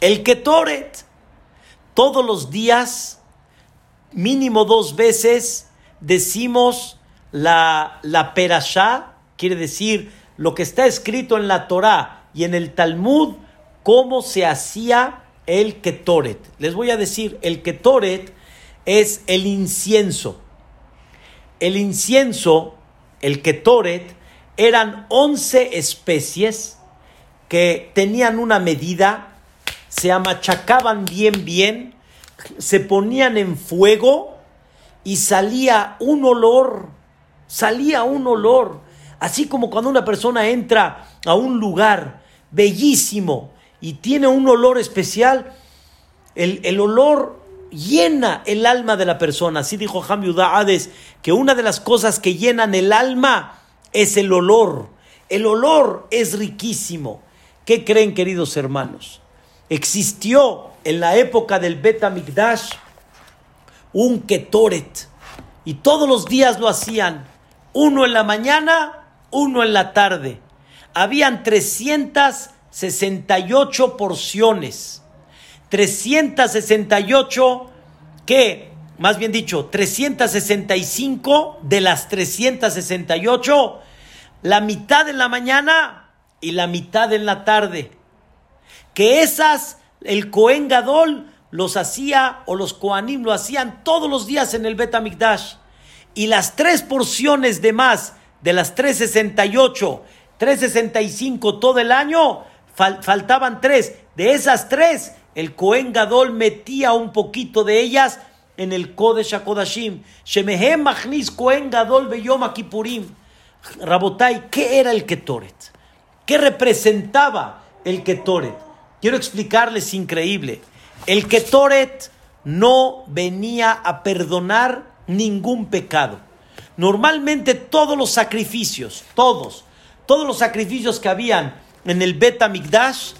El Ketoret. Todos los días, mínimo dos veces, decimos la, la Perashá, quiere decir lo que está escrito en la Torah y en el Talmud, cómo se hacía el Ketoret. Les voy a decir, el Ketoret es el incienso. El incienso, el ketoret, eran 11 especies que tenían una medida, se amachacaban bien, bien, se ponían en fuego y salía un olor, salía un olor, así como cuando una persona entra a un lugar bellísimo y tiene un olor especial, el, el olor llena el alma de la persona. Así dijo Ham Hades, que una de las cosas que llenan el alma es el olor. El olor es riquísimo. ¿Qué creen, queridos hermanos? Existió en la época del Bet Mikdash un Ketoret y todos los días lo hacían, uno en la mañana, uno en la tarde. Habían 368 porciones 368 que, más bien dicho, 365 de las 368, la mitad en la mañana y la mitad en la tarde. Que esas, el Cohen Gadol los hacía, o los Koanim lo hacían todos los días en el Betamikdash. Y las tres porciones de más de las 368, 365 todo el año, faltaban tres. De esas tres, el Cohen Gadol metía un poquito de ellas en el Kodesh HaKodashim. Shemehem Machnis Cohen Gadol Beyom Kippurim. Rabotai, ¿qué era el Ketoret? ¿Qué representaba el Ketoret? Quiero explicarles increíble. El Ketoret no venía a perdonar ningún pecado. Normalmente todos los sacrificios, todos, todos los sacrificios que habían en el Bet Migdash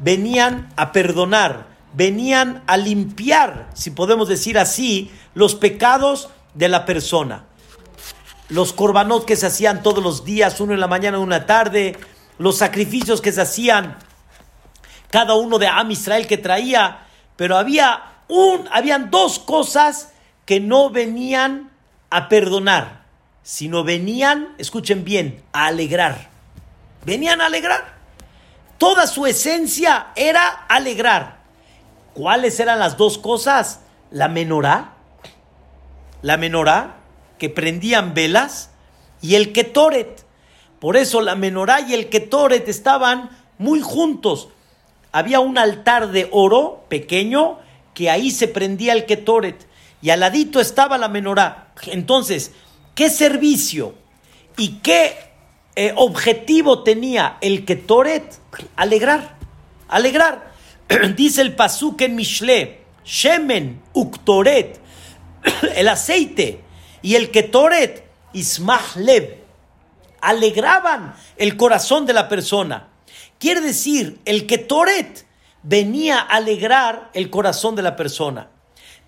venían a perdonar, venían a limpiar, si podemos decir así, los pecados de la persona. Los corbanot que se hacían todos los días, uno en la mañana, uno en la tarde, los sacrificios que se hacían, cada uno de Am Israel que traía, pero había un, habían dos cosas que no venían a perdonar, sino venían, escuchen bien, a alegrar. Venían a alegrar. Toda su esencia era alegrar. ¿Cuáles eran las dos cosas? La menorá, la menorá, que prendían velas, y el ketoret. Por eso la menorá y el ketoret estaban muy juntos. había un altar de oro pequeño que ahí se prendía el Ketoret y al ladito estaba la menorá. Entonces, ¿qué servicio y qué eh, objetivo tenía el Ketoret? Alegrar, alegrar. Dice el Pasuk en Mishle, Shemen, Uktoret, el aceite y el Ketoret, Ismach Lev, alegraban el corazón de la persona. Quiere decir, el Ketoret venía a alegrar el corazón de la persona.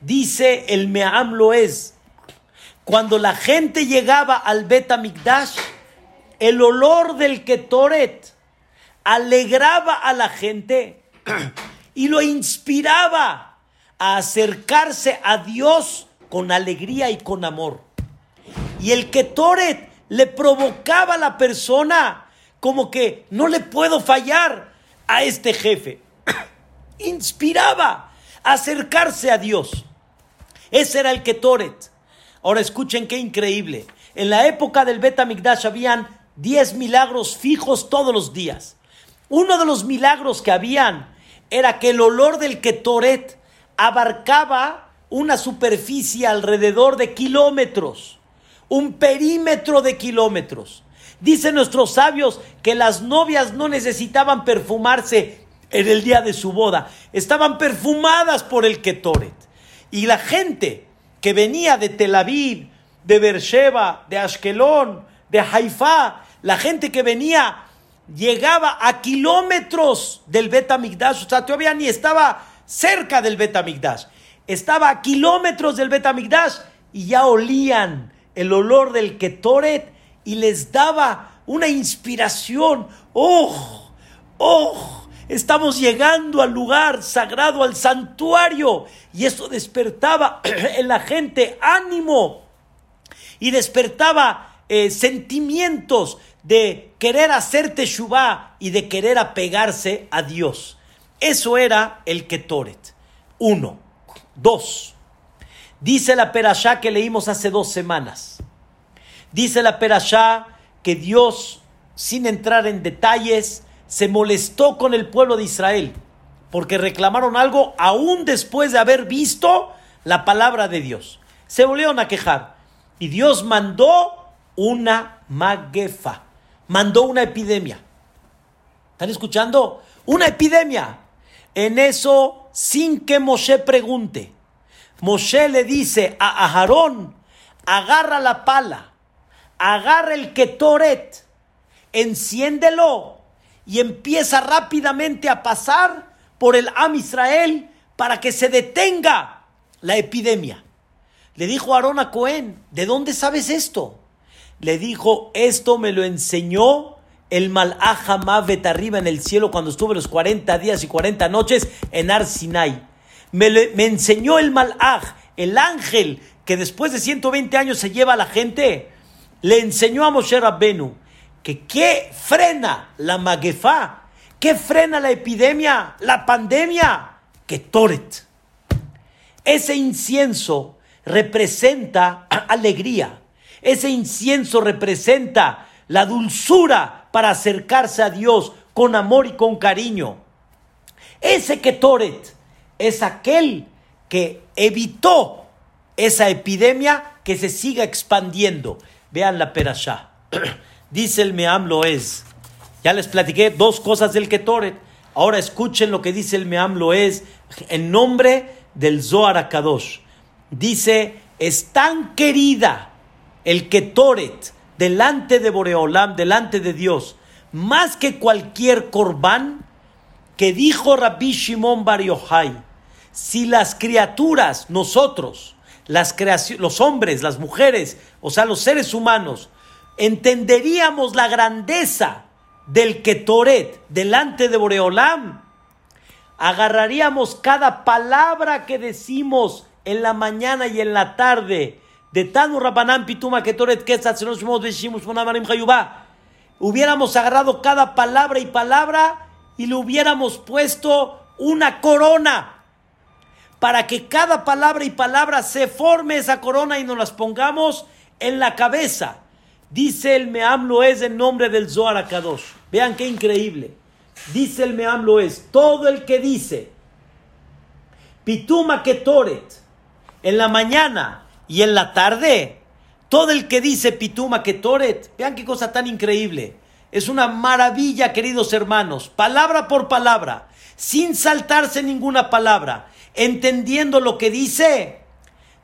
Dice el Me'am Loez, cuando la gente llegaba al Bet Mikdash, el olor del Ketoret alegraba a la gente y lo inspiraba a acercarse a Dios con alegría y con amor. Y el Ketoret le provocaba a la persona como que no le puedo fallar a este jefe. Inspiraba a acercarse a Dios. Ese era el Ketoret. Ahora escuchen qué increíble. En la época del Bet Mikdash habían 10 milagros fijos todos los días. Uno de los milagros que habían era que el olor del Ketoret abarcaba una superficie alrededor de kilómetros, un perímetro de kilómetros. Dicen nuestros sabios que las novias no necesitaban perfumarse en el día de su boda, estaban perfumadas por el Ketoret. Y la gente que venía de Tel Aviv, de Beersheba, de Ashkelon, de Haifa, la gente que venía llegaba a kilómetros del Betamigdash, o sea, todavía ni estaba cerca del Betamigdash, estaba a kilómetros del Betamigdash y ya olían el olor del Ketoret y les daba una inspiración. ¡Oh! ¡Oh! Estamos llegando al lugar sagrado, al santuario. Y eso despertaba en la gente ánimo y despertaba eh, sentimientos de querer hacer teshuvah y de querer apegarse a Dios. Eso era el Ketoret. Uno. Dos. Dice la perashá que leímos hace dos semanas. Dice la perashá que Dios, sin entrar en detalles, se molestó con el pueblo de Israel porque reclamaron algo aún después de haber visto la palabra de Dios. Se volvieron a quejar y Dios mandó una maguefa, mandó una epidemia. ¿Están escuchando? Una epidemia. En eso, sin que Moshe pregunte, Moshe le dice a Aarón, agarra la pala, agarra el ketoret, enciéndelo y empieza rápidamente a pasar por el Am Israel para que se detenga la epidemia. Le dijo Aarón a Cohen, ¿de dónde sabes esto? Le dijo, esto me lo enseñó el Malach Hamavet arriba en el cielo cuando estuve los 40 días y 40 noches en Ar Sinai. Me, me enseñó el Malach, el ángel que después de 120 años se lleva a la gente. Le enseñó a Moshe Rabbenu que qué frena la maguefá, qué frena la epidemia, la pandemia, que Toret. Ese incienso representa alegría, ese incienso representa la dulzura para acercarse a Dios con amor y con cariño. Ese Ketoret es aquel que evitó esa epidemia que se siga expandiendo. Vean la perashá. Dice el Meam Loez. Ya les platiqué dos cosas del Ketoret. Ahora escuchen lo que dice el Meam Loez en nombre del Zohar Akadosh. Dice, es tan querida el Ketoret delante de Boreolam, delante de Dios, más que cualquier corbán, que dijo Rabbi Shimon Bar si las criaturas, nosotros, las los hombres, las mujeres, o sea, los seres humanos, entenderíamos la grandeza del Ketoret delante de Boreolam, agarraríamos cada palabra que decimos en la mañana y en la tarde Rabanam Pituma Ketoret Hubiéramos agarrado cada palabra y palabra y le hubiéramos puesto una corona para que cada palabra y palabra se forme esa corona y nos las pongamos en la cabeza. Dice el Meam es en nombre del Zohar Akadosh. Vean qué increíble. dice el Meamlo es, todo el que dice, Pituma Ketoret, en la mañana y en la tarde, todo el que dice Pituma Ketoret, vean qué cosa tan increíble. Es una maravilla, queridos hermanos, palabra por palabra, sin saltarse ninguna palabra, entendiendo lo que dice,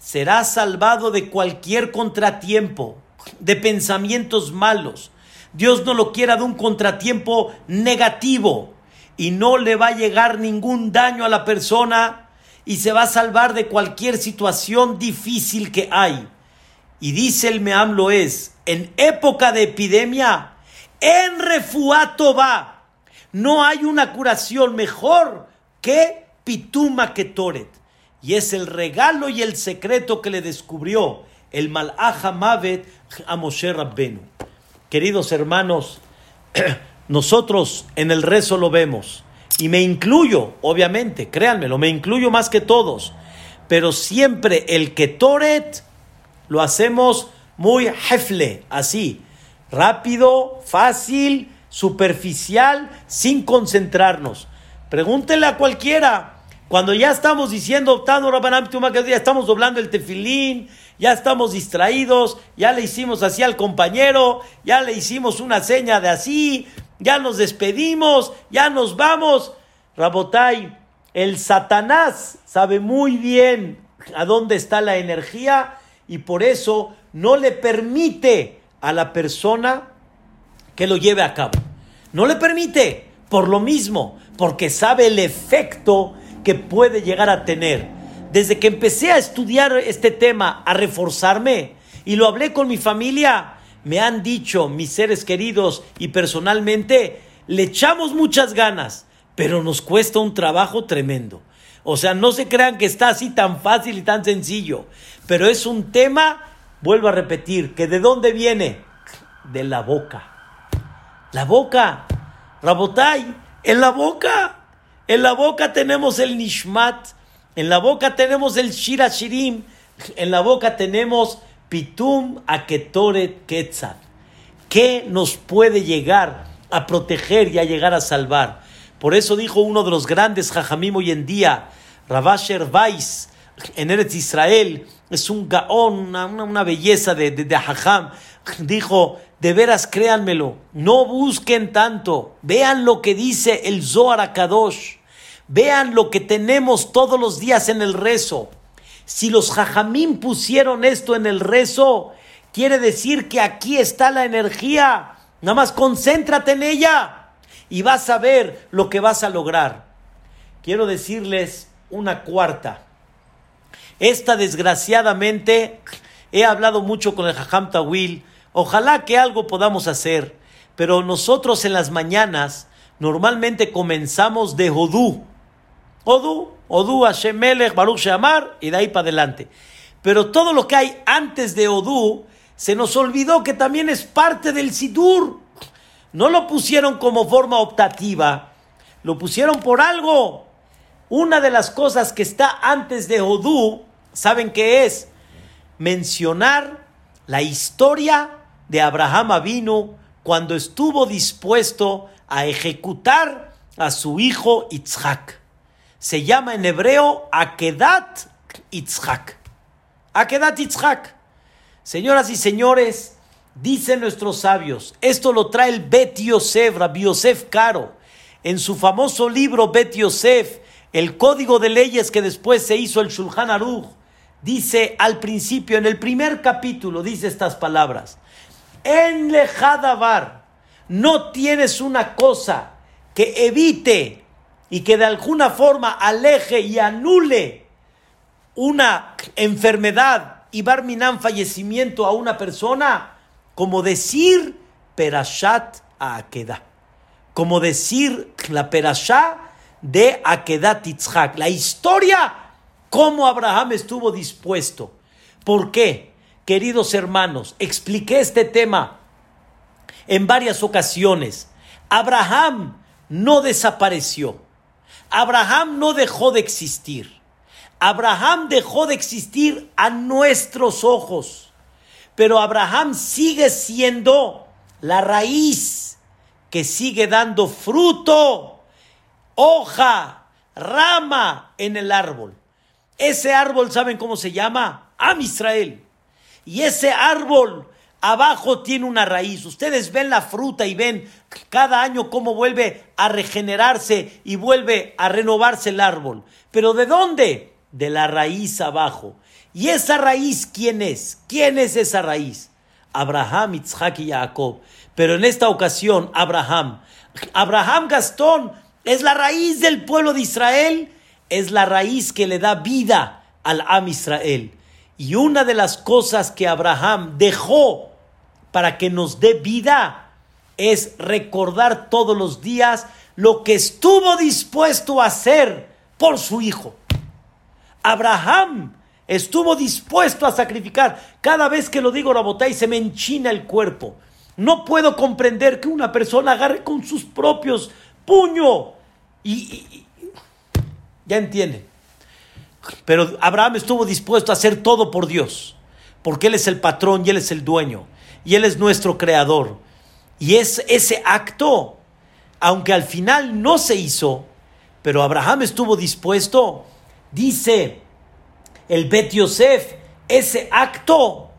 será salvado de cualquier contratiempo, de pensamientos malos. Dios no lo quiera de un contratiempo negativo y no le va a llegar ningún daño a la persona y se va a salvar de cualquier situación difícil que hay. Y dice el Meamlo es, en época de epidemia, en refuato va, no hay una curación mejor que Pituma Ketoret. Y es el regalo y el secreto que le descubrió el Malach Mavet a Moshe Rabbenu. Queridos hermanos, nosotros en el rezo lo vemos. Y me incluyo, obviamente, créanmelo, me incluyo más que todos. Pero siempre el Ketoret lo hacemos muy jefle, así, rápido, fácil, superficial, sin concentrarnos. Pregúntele a cualquiera. Cuando ya estamos diciendo, ya estamos doblando el tefilín, ya estamos distraídos, ya le hicimos así al compañero, ya le hicimos una seña de así, ya nos despedimos, ya nos vamos. Rabotai, el Satanás sabe muy bien a dónde está la energía y por eso no le permite a la persona que lo lleve a cabo. No le permite, por lo mismo, porque sabe el efecto que puede llegar a tener. Desde que empecé a estudiar este tema, a reforzarme, y lo hablé con mi familia, me han dicho mis seres queridos y personalmente, le echamos muchas ganas, pero nos cuesta un trabajo tremendo. O sea, no se crean que está así tan fácil y tan sencillo, pero es un tema, vuelvo a repetir, que de dónde viene? De la boca. La boca. Rabotai, en la boca. En la boca tenemos el nishmat, en la boca tenemos el shirashirim, en la boca tenemos pitum aketoret ketzat. ¿Qué nos puede llegar a proteger y a llegar a salvar? Por eso dijo uno de los grandes jajamim hoy en día, Ravasher Weiss, en Eretz Israel, es un gaón, una, belleza de, de. Dijo, de veras créanmelo, no busquen tanto, vean lo que dice el Zohar Akadosh, vean lo que tenemos todos los días en el rezo. Si los jajamín pusieron esto en el rezo, quiere decir que aquí está la energía. Nada más concéntrate en ella y vas a ver lo que vas a lograr. Quiero decirles una cuarta. Esta desgraciadamente he hablado mucho con el Jajam Tawil Ojalá que algo podamos hacer, pero nosotros en las mañanas normalmente comenzamos de Odú. Odú, Odú, Hashem Melech, Baruch Shamar y de ahí para adelante. Pero todo lo que hay antes de Odú se nos olvidó que también es parte del Sidur. No lo pusieron como forma optativa, lo pusieron por algo. Una de las cosas que está antes de Odú, ¿saben qué es? Mencionar la historia de Abraham vino cuando estuvo dispuesto a ejecutar a su hijo Itzhak. Se llama en hebreo Akedat Itzhak. Akedat Itzhak. Señoras y señores, dicen nuestros sabios, esto lo trae el Bet Yosef, Rabbi Yosef Caro, en su famoso libro Bet Yosef, el código de leyes que después se hizo el Shulchan Aruch, dice al principio, en el primer capítulo, dice estas palabras. En lejadavar, no tienes una cosa que evite y que de alguna forma aleje y anule una enfermedad y barminan fallecimiento a una persona, como decir Perashat a Akedah, como decir la Perashá de Akedah Titzhak, la historia, cómo Abraham estuvo dispuesto. ¿Por qué? queridos hermanos, expliqué este tema en varias ocasiones. Abraham no desapareció. Abraham no dejó de existir. Abraham dejó de existir a nuestros ojos. Pero Abraham sigue siendo la raíz que sigue dando fruto, hoja, rama en el árbol. Ese árbol, ¿saben cómo se llama? Am Israel. Y ese árbol abajo tiene una raíz. Ustedes ven la fruta y ven cada año cómo vuelve a regenerarse y vuelve a renovarse el árbol. Pero ¿de dónde? De la raíz abajo. ¿Y esa raíz quién es? ¿Quién es esa raíz? Abraham, Isaac y Jacob. Pero en esta ocasión, Abraham. Abraham Gastón es la raíz del pueblo de Israel, es la raíz que le da vida al Am Israel. Y una de las cosas que Abraham dejó para que nos dé vida es recordar todos los días lo que estuvo dispuesto a hacer por su hijo. Abraham estuvo dispuesto a sacrificar. Cada vez que lo digo, Rabotay, se me enchina el cuerpo. No puedo comprender que una persona agarre con sus propios puños y, ya entienden. Pero Abraham estuvo dispuesto a hacer todo por Dios, porque Él es el patrón y Él es el dueño, y Él es nuestro creador. Y es ese acto, aunque al final no se hizo, pero Abraham estuvo dispuesto, dice el Bet Yosef, ese acto,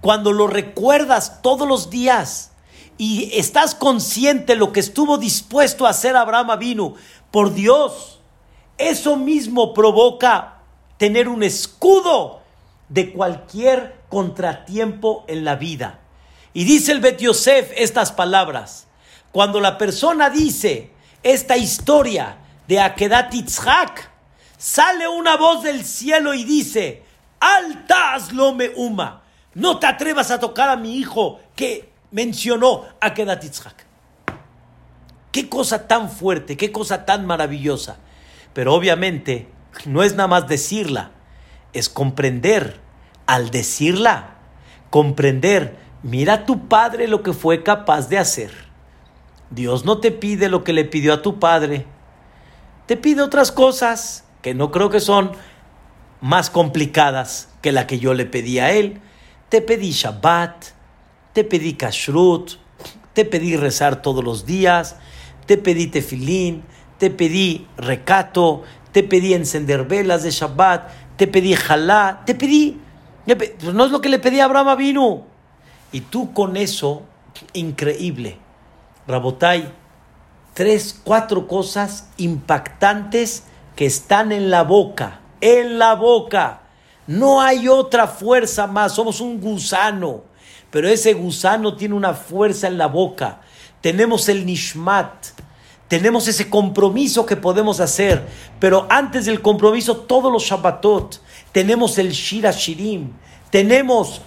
cuando lo recuerdas todos los días y estás consciente de lo que estuvo dispuesto a hacer Abraham vino por Dios, eso mismo provoca tener un escudo de cualquier contratiempo en la vida. Y dice el Bet Yosef estas palabras. Cuando la persona dice esta historia de Akedat Yitzhak, sale una voz del cielo y dice, Altas lo uma, no te atrevas a tocar a mi hijo que mencionó Akedat Yitzhak. Qué cosa tan fuerte, qué cosa tan maravillosa. Pero obviamente no es nada más decirla, es comprender. Al decirla, comprender, mira a tu padre lo que fue capaz de hacer. Dios no te pide lo que le pidió a tu padre, te pide otras cosas que no creo que son más complicadas que la que yo le pedí a él. Te pedí Shabbat, te pedí Kashrut, te pedí rezar todos los días, te pedí tefilín, te pedí recato, te pedí encender velas de Shabbat, te pedí jalá, te pedí. No es lo que le pedí a Abraham vino. Y tú con eso, increíble. Rabotai, tres, cuatro cosas impactantes que están en la boca, en la boca. No hay otra fuerza más, somos un gusano, pero ese gusano tiene una fuerza en la boca. Tenemos el nishmat, tenemos ese compromiso que podemos hacer, pero antes del compromiso, todos los Shabbatot, tenemos el Shira Shirim, tenemos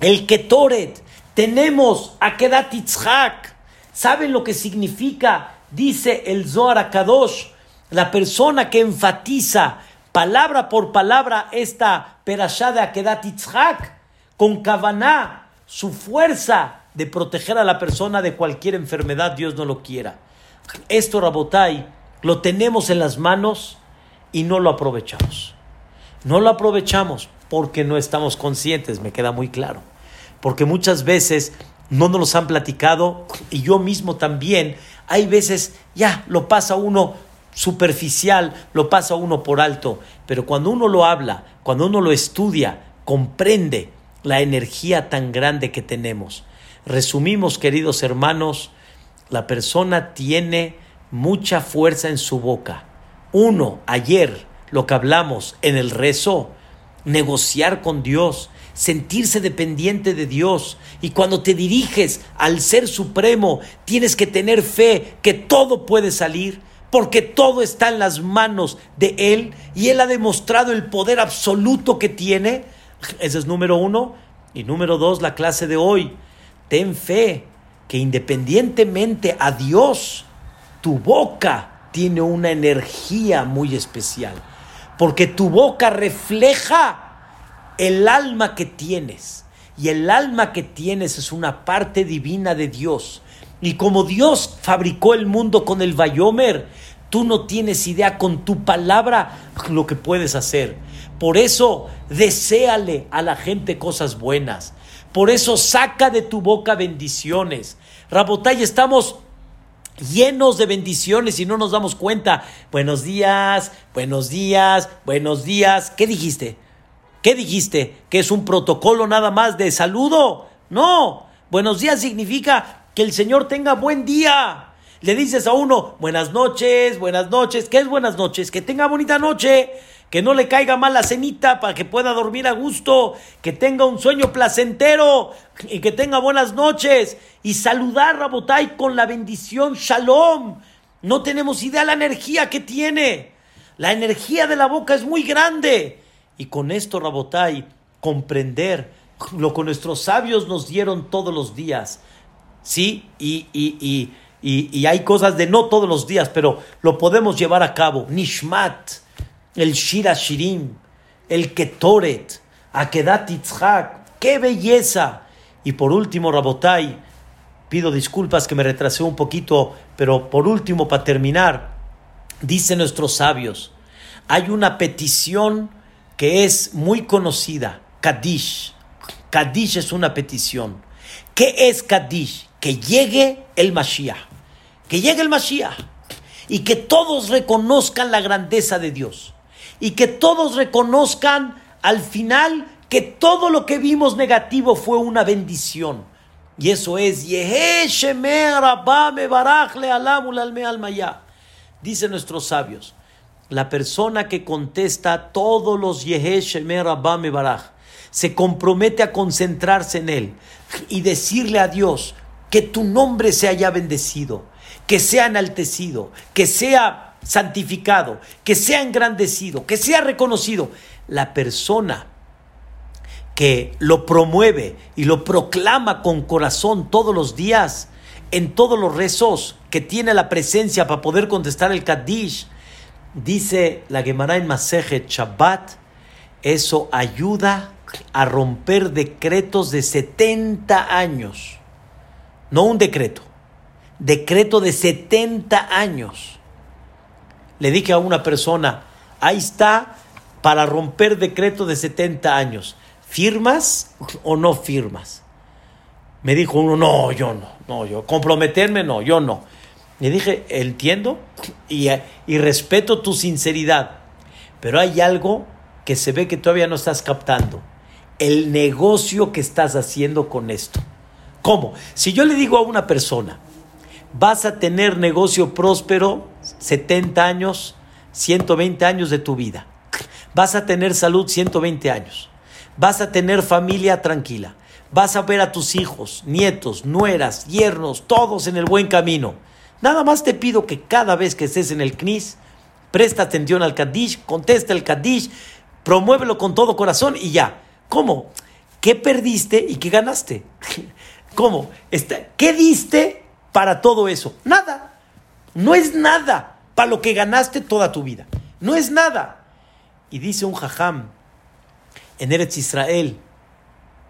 el Ketoret, tenemos Akedat Yitzhak. ¿Saben lo que significa? Dice el Zohar Akadosh, la persona que enfatiza palabra por palabra esta perashá de Akedat Yitzhak, con Kavaná, su fuerza de proteger a la persona de cualquier enfermedad, Dios no lo quiera. Esto, Rabotai, lo tenemos en las manos y no lo aprovechamos. No lo aprovechamos porque no estamos conscientes, me queda muy claro. Porque muchas veces no nos los han platicado y yo mismo también, hay veces ya lo pasa uno superficial, lo pasa uno por alto, pero cuando uno lo habla, cuando uno lo estudia, comprende la energía tan grande que tenemos. Resumimos, queridos hermanos, la persona tiene mucha fuerza en su boca. Uno, ayer, lo que hablamos en el rezo, negociar con Dios, sentirse dependiente de Dios. Y cuando te diriges al Ser Supremo, tienes que tener fe que todo puede salir, porque todo está en las manos de Él y Él ha demostrado el poder absoluto que tiene. Ese es número uno. Y número dos, la clase de hoy. Ten fe que independientemente a Dios, tu boca tiene una energía muy especial, porque tu boca refleja el alma que tienes, y el alma que tienes es una parte divina de Dios. Y como Dios fabricó el mundo con el Bayomer, tú no tienes idea con tu palabra lo que puedes hacer. Por eso, deséale a la gente cosas buenas. Por eso saca de tu boca bendiciones. Rabotay, estamos llenos de bendiciones y no nos damos cuenta. Buenos días, buenos días, buenos días. ¿Qué dijiste? ¿Qué dijiste? ¿Que es un protocolo nada más de saludo? No. Buenos días significa que el Señor tenga buen día. Le dices a uno, buenas noches, buenas noches. ¿Qué es buenas noches? Que tenga bonita noche. Que no le caiga mal la cenita para que pueda dormir a gusto. Que tenga un sueño placentero. Y que tenga buenas noches. Y saludar a Rabotai con la bendición Shalom. No tenemos idea de la energía que tiene. La energía de la boca es muy grande. Y con esto, Rabotai, comprender lo que nuestros sabios nos dieron todos los días. Sí, y, y, y, y, hay cosas de no todos los días, pero lo podemos llevar a cabo. Nishmat, el Shira Shirim, el Ketoret, Akedat Yitzhak, qué belleza. Y por último, Rabotai, pido disculpas que me retrasé un poquito, pero por último, para terminar, dicen nuestros sabios, hay una petición que es muy conocida, Kadish. Kadish es una petición. ¿Qué es Kadish? Que llegue el Mashiach. Que llegue el Mashiach. Y que todos reconozcan la grandeza de Dios. Y que todos reconozcan al final que todo lo que vimos negativo fue una bendición. Y eso es Dicen nuestros sabios la persona que contesta todos los Yehesh Baraj, se compromete a concentrarse en él y decirle a Dios que tu nombre se haya bendecido, que sea enaltecido, que sea santificado, que sea engrandecido, que sea reconocido. La persona que lo promueve y lo proclama con corazón todos los días, en todos los rezos, que tiene la presencia para poder contestar el Kaddish, Dice la Gemara en Masejet Shabbat, eso ayuda a romper decretos de 70 años. No un decreto, decreto de 70 años. Le dije a una persona, ahí está para romper decreto de 70 años. ¿Firmas o no firmas? Me dijo uno, no, yo no, no, yo comprometerme no, yo no. Le dije, entiendo y, y respeto tu sinceridad, pero hay algo que se ve que todavía no estás captando. El negocio que estás haciendo con esto. ¿Cómo? Si yo le digo a una persona, vas a tener negocio próspero 70 años, 120 años de tu vida. Vas a tener salud 120 años. Vas a tener familia tranquila. Vas a ver a tus hijos, nietos, nueras, yernos, todos en el buen camino Nada más te pido que cada vez que estés en el CNIS, presta atención al Kaddish, contesta el Kaddish, promuévelo con todo corazón y ya. ¿Cómo? ¿Qué perdiste y qué ganaste? ¿Cómo? ¿Qué diste para todo eso? Nada. No es nada para lo que ganaste toda tu vida. No es nada. Y dice un jajam en Eretz Israel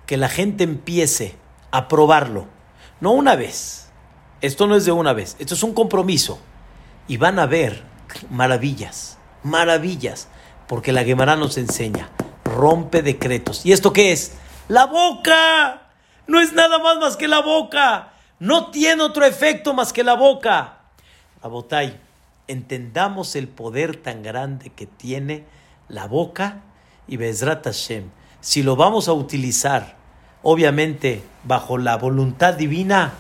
que la gente empiece a probarlo, no una vez, esto no es de una vez, esto es un compromiso. Y van a ver maravillas, maravillas, porque la Gemara nos enseña, rompe decretos. ¿Y esto qué es? La boca. No es nada más más que la boca. No tiene otro efecto más que la boca. Abotay, entendamos el poder tan grande que tiene la boca y Bezrat Hashem. Si lo vamos a utilizar, obviamente, bajo la voluntad divina,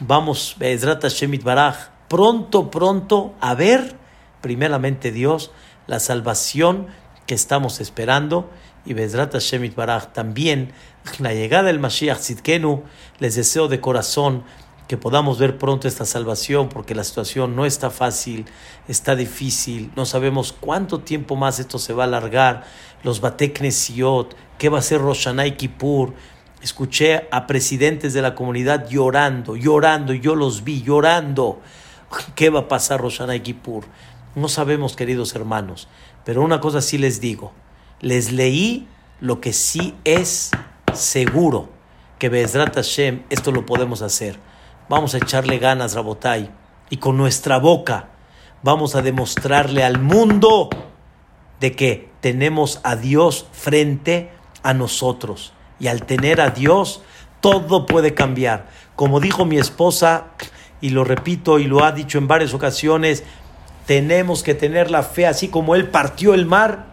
vamos, Bezrat Shemit Baraj, pronto, pronto a ver, primeramente Dios, la salvación que estamos esperando y Bezrat Shemit Baraj también la llegada del Mashiach Zitkenu, les deseo de corazón que podamos ver pronto esta salvación, porque la situación no está fácil, está difícil, no sabemos cuánto tiempo más esto se va a alargar, los Bateknesiot, qué va a ser Roshanay Kippur, Escuché a presidentes de la comunidad llorando, llorando, yo los vi llorando. ¿Qué va a pasar Roshana y Kippur? No sabemos, queridos hermanos, pero una cosa sí les digo. Les leí lo que sí es seguro, que Bezrat Hashem esto lo podemos hacer. Vamos a echarle ganas, Rabotai, y con nuestra boca vamos a demostrarle al mundo de que tenemos a Dios frente a nosotros y al tener a Dios, todo puede cambiar. Como dijo mi esposa, y lo repito y lo ha dicho en varias ocasiones, tenemos que tener la fe así como Él partió el mar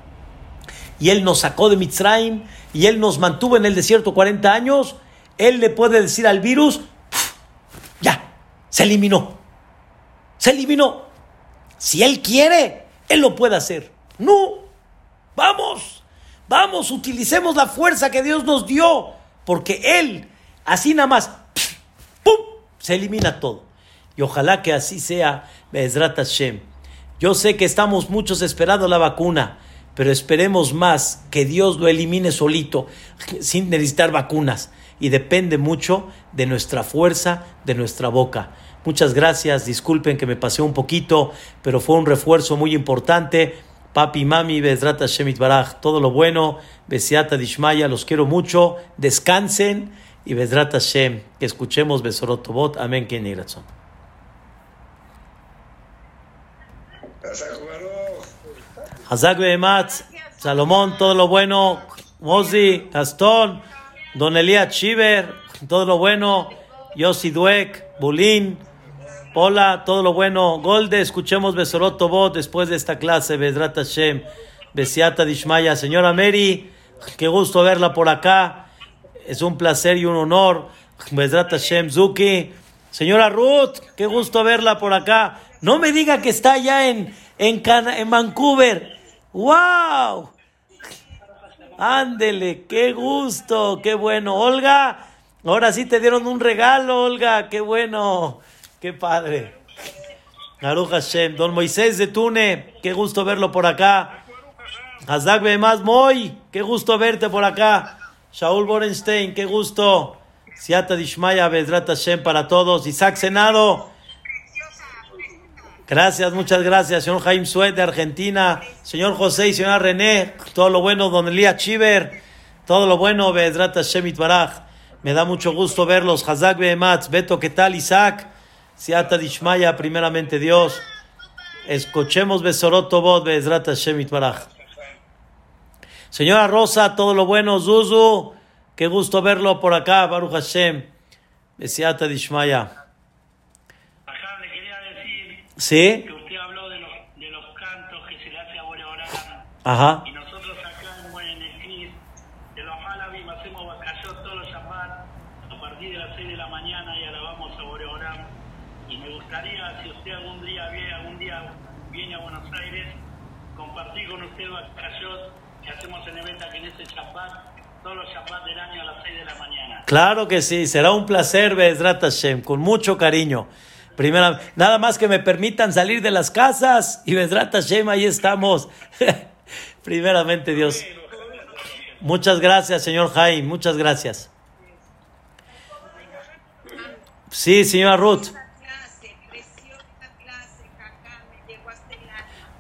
y Él nos sacó de Mitzrayim y Él nos mantuvo en el desierto 40 años, Él le puede decir al virus, ya, se eliminó, se eliminó. Si Él quiere, Él lo puede hacer. No, vamos, vamos, utilicemos la fuerza que Dios nos dio, porque Él, así nada más, se elimina todo. Y ojalá que así sea, Bezrat Hashem. Yo sé que estamos muchos esperando la vacuna, pero esperemos más que Dios lo elimine solito, sin necesitar vacunas. Y depende mucho de nuestra fuerza, de nuestra boca. Muchas gracias, disculpen que me pasé un poquito, pero fue un refuerzo muy importante. Papi, mami, Bezrat Shemit Baraj, todo lo bueno, Besiata Dishmaya, los quiero mucho, descansen y Bezrat Hashem, que escuchemos Besorot Tobot, amén, que Hazak Behemat, Salomón, todo lo bueno, Mozi, Gastón, Don Elías Chiver, todo lo bueno, Yossi Duek, Bulín, Hola, todo lo bueno. Golde, escuchemos Besorot Tobot después de esta clase. Bedrat Hashem, Besiata Dishmaya. Señora Mary, qué gusto verla por acá. Es un placer y un honor. Bedrat Hashem, Zuki. Señora Ruth, qué gusto verla por acá. No me diga que está allá en, en, en Vancouver. ¡Wow! Ándele, qué gusto, qué bueno. Olga, ahora sí te dieron un regalo, Olga, qué bueno. Qué padre. Aruch Hashem. Don Moisés de Tune, qué gusto verlo por acá. Hazak más Moy, qué gusto verte por acá. Shaul Borenstein, qué gusto. Siata Dishmaya, Bedrat Hashem para todos. Isaac Senado. Gracias, muchas gracias, señor Jaime Suet de Argentina, señor José y señora René, todo lo bueno, don Elías Chiver, todo lo bueno, Bedrat Hashem Itbaraj. Me da mucho gusto verlos. Hazak Behematz, Beto, ¿qué tal, Isaac? Siata Dishmaya, primeramente Dios. Escuchemos Besorot Tobot, Bezrat Hashem Itbaraj. Señora Rosa, todo lo bueno, Zuzu. Qué gusto verlo por acá, Baruch Hashem. Besiata Dishmaya. Quería decir ¿Sí? que usted habló de los, de los cantos que se le hace a Boreolam. Ajá. Y nosotros acá en Guayanequís, de los Malabim, hacemos Bakashot todos los Shabbat a partir de las 6 de la mañana y alabamos a Boreolam. Y me gustaría, si usted algún día viene, algún día viene a Buenos Aires, compartir con usted Bakashot que hacemos en evento aquí en este Shabbat, todos los Shabbat del año a las 6 de la mañana. Claro que sí, será un placer, Bezrat Hashem, con mucho cariño. Primera, nada más que me permitan salir de las casas y Bezrat Hashem, ahí estamos. Primeramente, Dios. Muchas gracias, señor Jaime, muchas gracias. Sí, señora Ruth.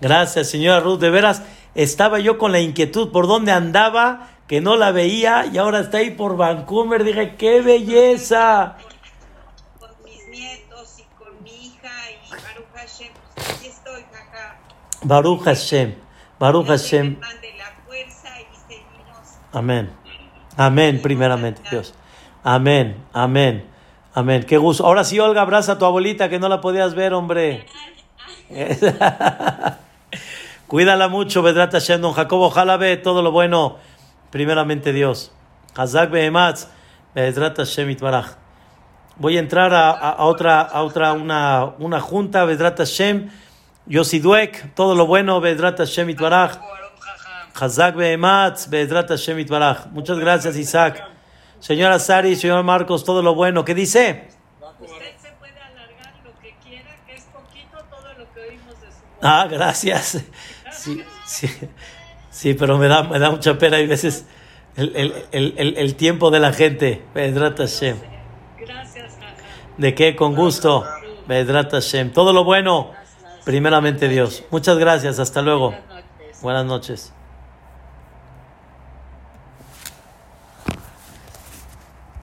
Gracias, señora Ruth. De veras, estaba yo con la inquietud por dónde andaba, que no la veía, y ahora está ahí por Vancouver. Dije, ¡qué belleza! Con mis nietos y con mi hija y Baruch Hashem, pues aquí estoy, Cacá. Baruch Hashem, Baruch Hashem. Amén. Amén, primeramente, Dios. Amén, amén, amén. Qué gusto. Ahora sí, Olga, abraza a tu abuelita que no la podías ver, hombre. Cuídala mucho, Vedrat Hashem, don Jacobo, ojalá ve todo lo bueno. Primeramente, Dios. Hazak Behematz, Vedrat Hashem Itbaraj. Voy a entrar a, a- a otra, a otra una, una junta, Vedrat Hashem. Yosiduek, todo lo bueno, Vedrat Hashem Itbaraj. Hazak Behematz, Bedrat Hashem Itbaraj. Muchas gracias, Isaac. Señora Sari, señor Marcos, todo lo bueno. ¿Qué dice? Ah, gracias. Sí, sí, sí pero me da, me da mucha pena y veces el, el, el, el, el tiempo de la gente. Bedrat Hashem. Gracias. ¿De qué? Con gusto. Bedrat Hashem. Todo lo bueno, primeramente Dios. Muchas gracias. Hasta luego. Buenas noches.